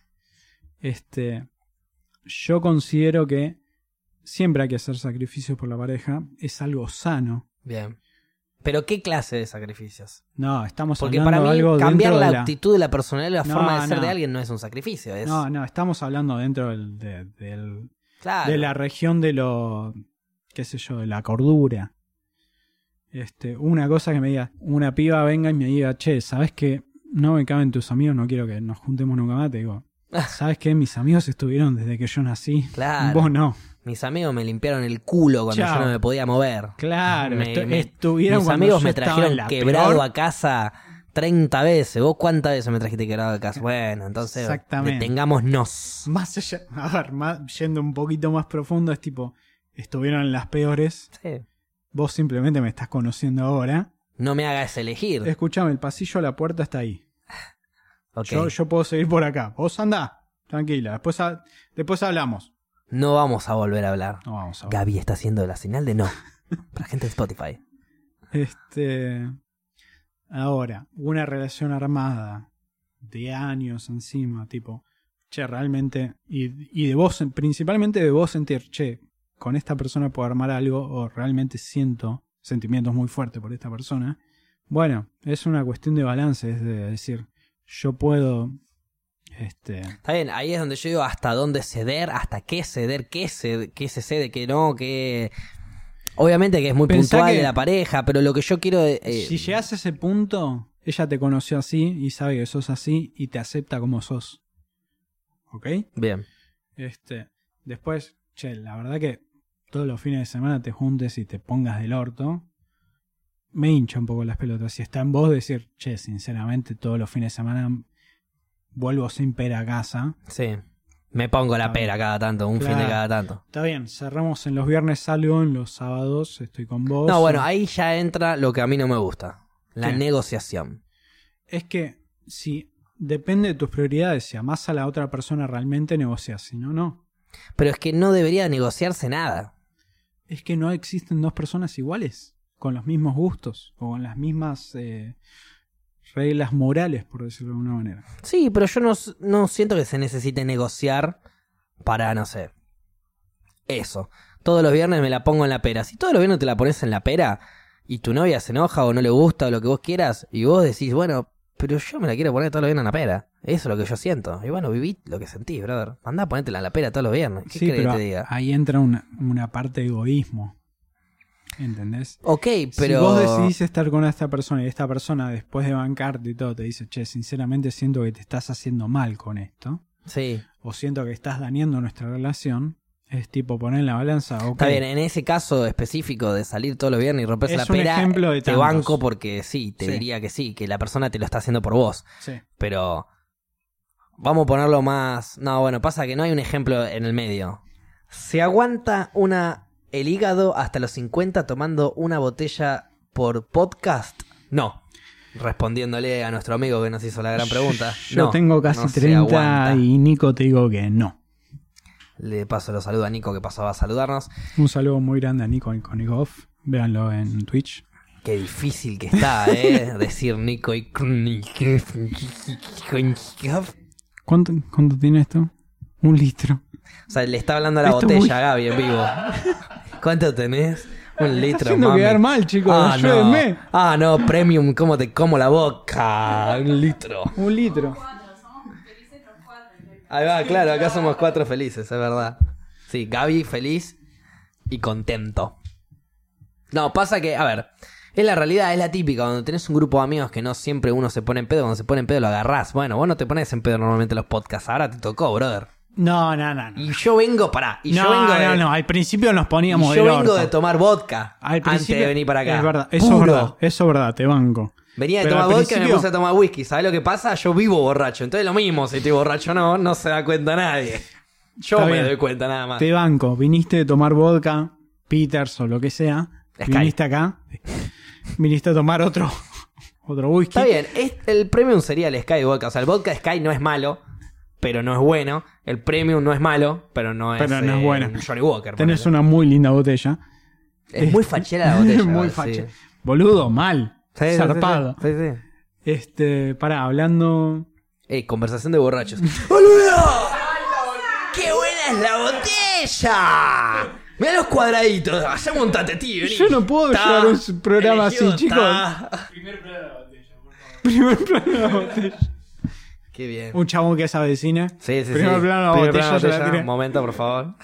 Este, yo considero que siempre hay que hacer sacrificios por la pareja. Es algo sano. Bien. Pero ¿qué clase de sacrificios? No, estamos Porque hablando para de mí algo cambiar la de la... actitud de la personalidad, la No, forma de ser no. de alguien no es un sacrificio. Es... No, no, estamos hablando dentro del, de, del- claro. de la región de lo, qué sé yo, de la cordura. Este, una cosa que me diga, una piba venga y me diga, che, ¿sabes que no me caben tus amigos? No quiero que nos juntemos nunca más. Te digo, ¿sabes qué? Mis amigos estuvieron desde que yo nací. Claro. Vos no. Mis amigos me limpiaron el culo cuando Chao. yo no me podía mover. Claro, Me- estu- me- estuvieron Mis amigos me trajeron quebrado peor. a casa 30 veces. ¿Vos cuántas veces me trajiste quebrado a casa? Bueno, entonces Exactamente. detengámonos. Más allá, a ver, más, yendo un poquito más profundo, es tipo, estuvieron en las peores, Sí. vos simplemente me estás conociendo ahora. No me hagas elegir. Escuchame, el pasillo a la puerta está ahí. Ok. Yo, yo puedo seguir por acá. Vos andá, tranquila. Después, después hablamos. No vamos a volver a hablar. No vamos a ver. Gaby está haciendo la señal de no. Para gente de Spotify. Este. Ahora, una relación armada de años encima, tipo, che, realmente. Y, y de vos, principalmente de vos sentir, che, con esta persona puedo armar algo, o realmente siento sentimientos muy fuertes por esta persona. Bueno, es una cuestión de balance, es de decir, yo puedo. Este. Está bien, ahí es donde yo digo hasta dónde ceder, hasta qué ceder, qué se, qué se cede, qué no, qué... Obviamente que es muy Pensá puntual de la pareja, pero lo que yo quiero... eh, si llegas a ese punto, ella te conoció así y sabe que sos así y te acepta como sos. ¿Ok? Bien. Este, después, che, la verdad que todos los fines de semana te juntes y te pongas del orto, me hincha un poco las pelotas. Si está en vos decir, che, sinceramente, todos los fines de semana vuelvo sin pera a casa. Sí. Me pongo la pera cada tanto, un fin de cada tanto. Está bien, cerramos en los viernes salgo, en los sábados estoy con vos. No, bueno, ahí ya entra lo que a mí no me gusta. La ¿Qué? negociación. Es que si depende de tus prioridades, si amás a la otra persona realmente negocias, si no, no. Pero es que no debería negociarse nada. Es que no existen dos personas iguales, con los mismos gustos, o con las mismas eh, reglas morales, por decirlo de alguna manera. Sí, pero yo no, no siento que se necesite negociar para, no sé, eso. Todos los viernes me la pongo en la pera. Si todos los viernes te la pones en la pera y tu novia se enoja o no le gusta o lo que vos quieras y vos decís, bueno, pero yo me la quiero poner todos los viernes en la pera. Eso es lo que yo siento. Y bueno, viví lo que sentís, brother. Andá a ponértela en la pera todos los viernes. ¿Qué Sí, pero que te diga? ahí entra una, una parte de egoísmo. ¿Entendés? Ok, pero... Si vos decidís estar con esta persona y esta persona después de bancarte y todo te dice, che, sinceramente siento que te estás haciendo mal con esto, Sí. o siento que estás dañando nuestra relación, es tipo poner en la balanza, ok. Está bien, en ese caso específico de salir todos los viernes y romperse Es la un pera, ejemplo de te tantos. banco porque sí, te Sí. diría que sí, que la persona te lo está haciendo por vos. Sí. Pero vamos a ponerlo más... No, bueno, pasa que no hay un ejemplo en el medio. ¿Se aguanta una el hígado hasta los 50 tomando una botella por podcast? No. Respondiéndole a nuestro amigo que nos hizo la gran pregunta. Yo no, tengo casi no se 30 aguanta. y Nico te digo que no. Le paso los saludos a Nico que pasaba a saludarnos. Un saludo muy grande a Nico Konikov. Véanlo en Twitch. Qué difícil que está, ¿eh? Decir Nico y... ¿Cuánto, cuánto tiene esto? Un litro. O sea, le está hablando a la Esto botella muy- a Gaby en vivo. ¿Cuánto tenés? Un litro, haciendo mami. quedar mal, chicos, Ah, no. Ah, no, premium, ¿cómo te como la boca? Un litro. Un litro. Ahí va, claro, acá somos cuatro felices, es verdad. Sí, Gaby feliz y contento. No, pasa que, a ver, es la realidad, es la típica. Cuando tenés un grupo de amigos que no siempre uno se pone en pedo, cuando se pone en pedo lo agarrás. Bueno, vos no te pones en pedo normalmente en los podcasts, ahora te tocó, brother. No, no, no. no. Y yo vengo, pará, y yo no, vengo de, no, no, al principio nos y poníamos yo del vengo orto. de tomar vodka Al antes principio, de venir para acá. Es verdad, eso es verdad, eso es verdad, te banco. Venía de tomar vodka y me puse a tomar whisky. ¿Sabes lo que pasa? Yo vivo borracho. Entonces lo mismo, si estoy borracho o no, no se da cuenta nadie. Yo Está me bien. doy cuenta nada más. Te banco, viniste de tomar vodka, Peters o lo que sea, Sky. viniste acá, viniste a tomar otro, otro whisky. Está bien, el premium sería el Sky Vodka. O sea, el vodka Sky no es malo, pero no es bueno. El premium no es malo, pero no es, Pero no es eh, bueno. un Johnny Walker. Tenés una muy linda botella. Es muy fachera la botella. muy igual, facha. sí. Boludo, mal. Sí, zarpado. Sí, sí. sí. Este, pará, hablando. Ey, conversación de borrachos. ¡Boludo! ¡Qué buena es la botella! Mira los cuadraditos. Allá montate, tío. vení. Yo no puedo Ta. llevar un programa así, chicos. ta. Primer plano de la botella. Qué bien. Un chabón que sabe de cine. Sí, sí, Primer sí. plano Primer botella, plano botella. momento, por favor.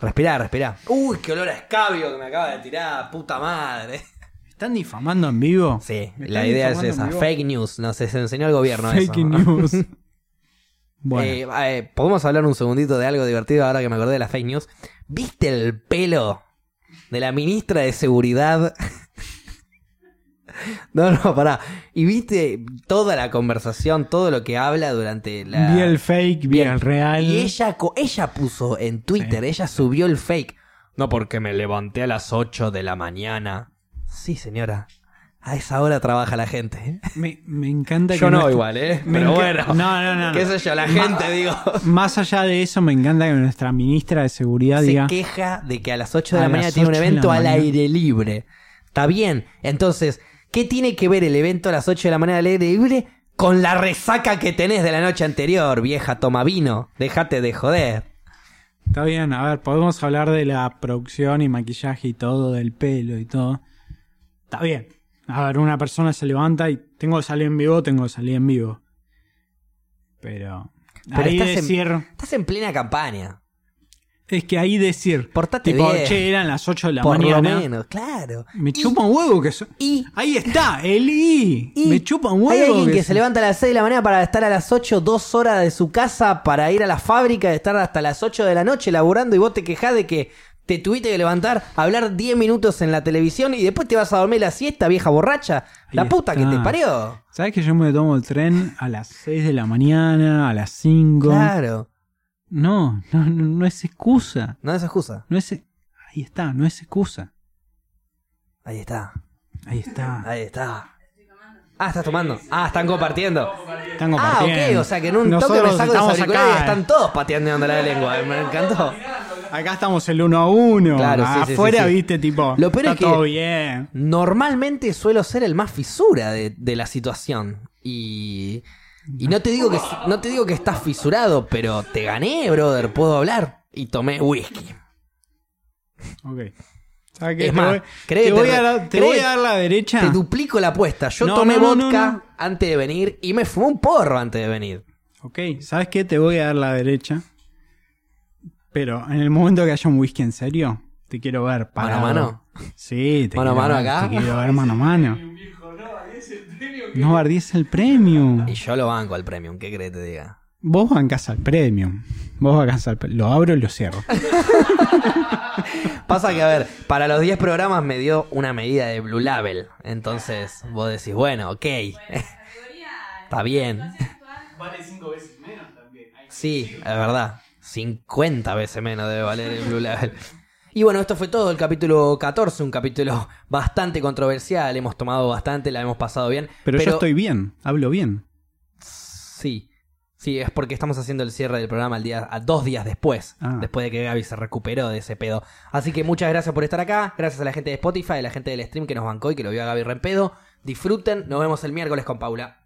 Respirá, respirá. Uy, qué olor a escabio que me acaba de tirar, puta madre. ¿Están difamando en vivo? Sí, ¿Me la idea es esa. Fake news. No sé, se enseñó el gobierno Fake eso. news. bueno, Eh, eh, ¿Podemos hablar un segundito de algo divertido ahora que me acordé de las fake news? ¿Viste el pelo de la ministra de Seguridad? no, no, pará. ¿Y viste toda la conversación, todo lo que habla durante la... vi el fake, vi Bien. el real. Y ella, co- ella puso en Twitter, Sí. ella subió el fake. No porque me levanté a las 8 de la mañana. Sí, señora. A esa hora trabaja la gente. ¿eh? Me, me encanta que Yo no igual, ¿eh? Me Pero bueno. No, no, no. ¿Qué no. sé yo? La gente, digo... Más allá de eso, me encanta que nuestra ministra de Seguridad se diga. queja de que a las 8 de A la mañana tiene un 8 de la evento al aire libre. Está bien. Entonces, ¿qué tiene que ver el evento a las 8 de la mañana al aire libre con la resaca que tenés de la noche anterior, vieja toma vino? Déjate de joder. Está bien, a ver, podemos hablar de la producción y maquillaje y todo, del pelo y todo. Está bien. A ver, una persona se levanta y tengo que salir en vivo, tengo que salir en vivo. Pero. Pero ahí estás en- decir. Estás en plena campaña. Es que ahí decir. Portate tipo, bien. che, eran las 8 de la Por mañana. lo menos, claro. Me chupa un huevo que so- Y Ahí está, el I. Y Me chupa un huevo. Hay alguien que, se levanta a las 6 de la mañana para estar a las 8, dos horas de su casa para ir a la fábrica, de estar hasta las 8 de la noche laburando y vos te quejás de que te tuviste que levantar, hablar 10 minutos en la televisión y después te vas a dormir la siesta, vieja borracha. La puta que te parió. ¿Sabes que yo me tomo el tren a las 6 de la mañana, a las 5? Claro. No, no, no, es excusa. No es excusa. No es. Ahí está, no es excusa. Ahí está. Ahí está. Ahí está. Ah, estás tomando. Ah, están compartiendo. Están Ah, compartiendo. ok. O sea que en un toque me saco los estamos auriculares y están todos pateando la lengua. Me encantó. Acá estamos el uno a uno. Claro, sí, sí, sí, Afuera, sí. viste, tipo. Lo peor está es que- todo bien. normalmente suelo ser el más fisura de, de la situación. Y, y no te digo que no te digo que estás fisurado, pero te gané, brother, puedo hablar. Y tomé whisky. Ok. ¿Sabes qué? Es Te más, voy- créete, te voy a dar, te créete- voy a dar la derecha. Te duplico la apuesta. Yo No, tomé no, no, vodka no, no. antes de venir y me fumé un porro antes de venir. Ok, ¿sabes qué? Te voy a dar la derecha. Pero en el momento que haya un whisky en serio, Te quiero ver ¿Mano a parado. mano? Sí, te ¿Mano a quiero mano acá? Te quiero ver mano a mano. No bardies el premium. Y yo lo banco al premium, ¿qué crees que te diga? Vos bancás al premium. Vos bancás al Lo abro y lo cierro. Pasa que, a ver, para los 10 programas me dio una medida de Blue Label. Entonces vos decís, bueno, ok. Está bien. Vale cinco veces menos también. Sí, es verdad. 50 veces menos debe valer el Blue Label. Y bueno, esto fue todo el capítulo 14, un capítulo bastante controversial, hemos tomado bastante, la hemos pasado bien. Pero, yo estoy bien. Hablo bien. Sí, sí, es porque estamos haciendo el cierre del programa al día, a dos días después, Ah. después de que Gaby se recuperó de ese pedo. Así que muchas gracias por estar acá, gracias a la gente de Spotify, a la gente del stream que nos bancó y que lo vio a Gaby Rempedo. Disfruten, nos vemos el miércoles con Paula.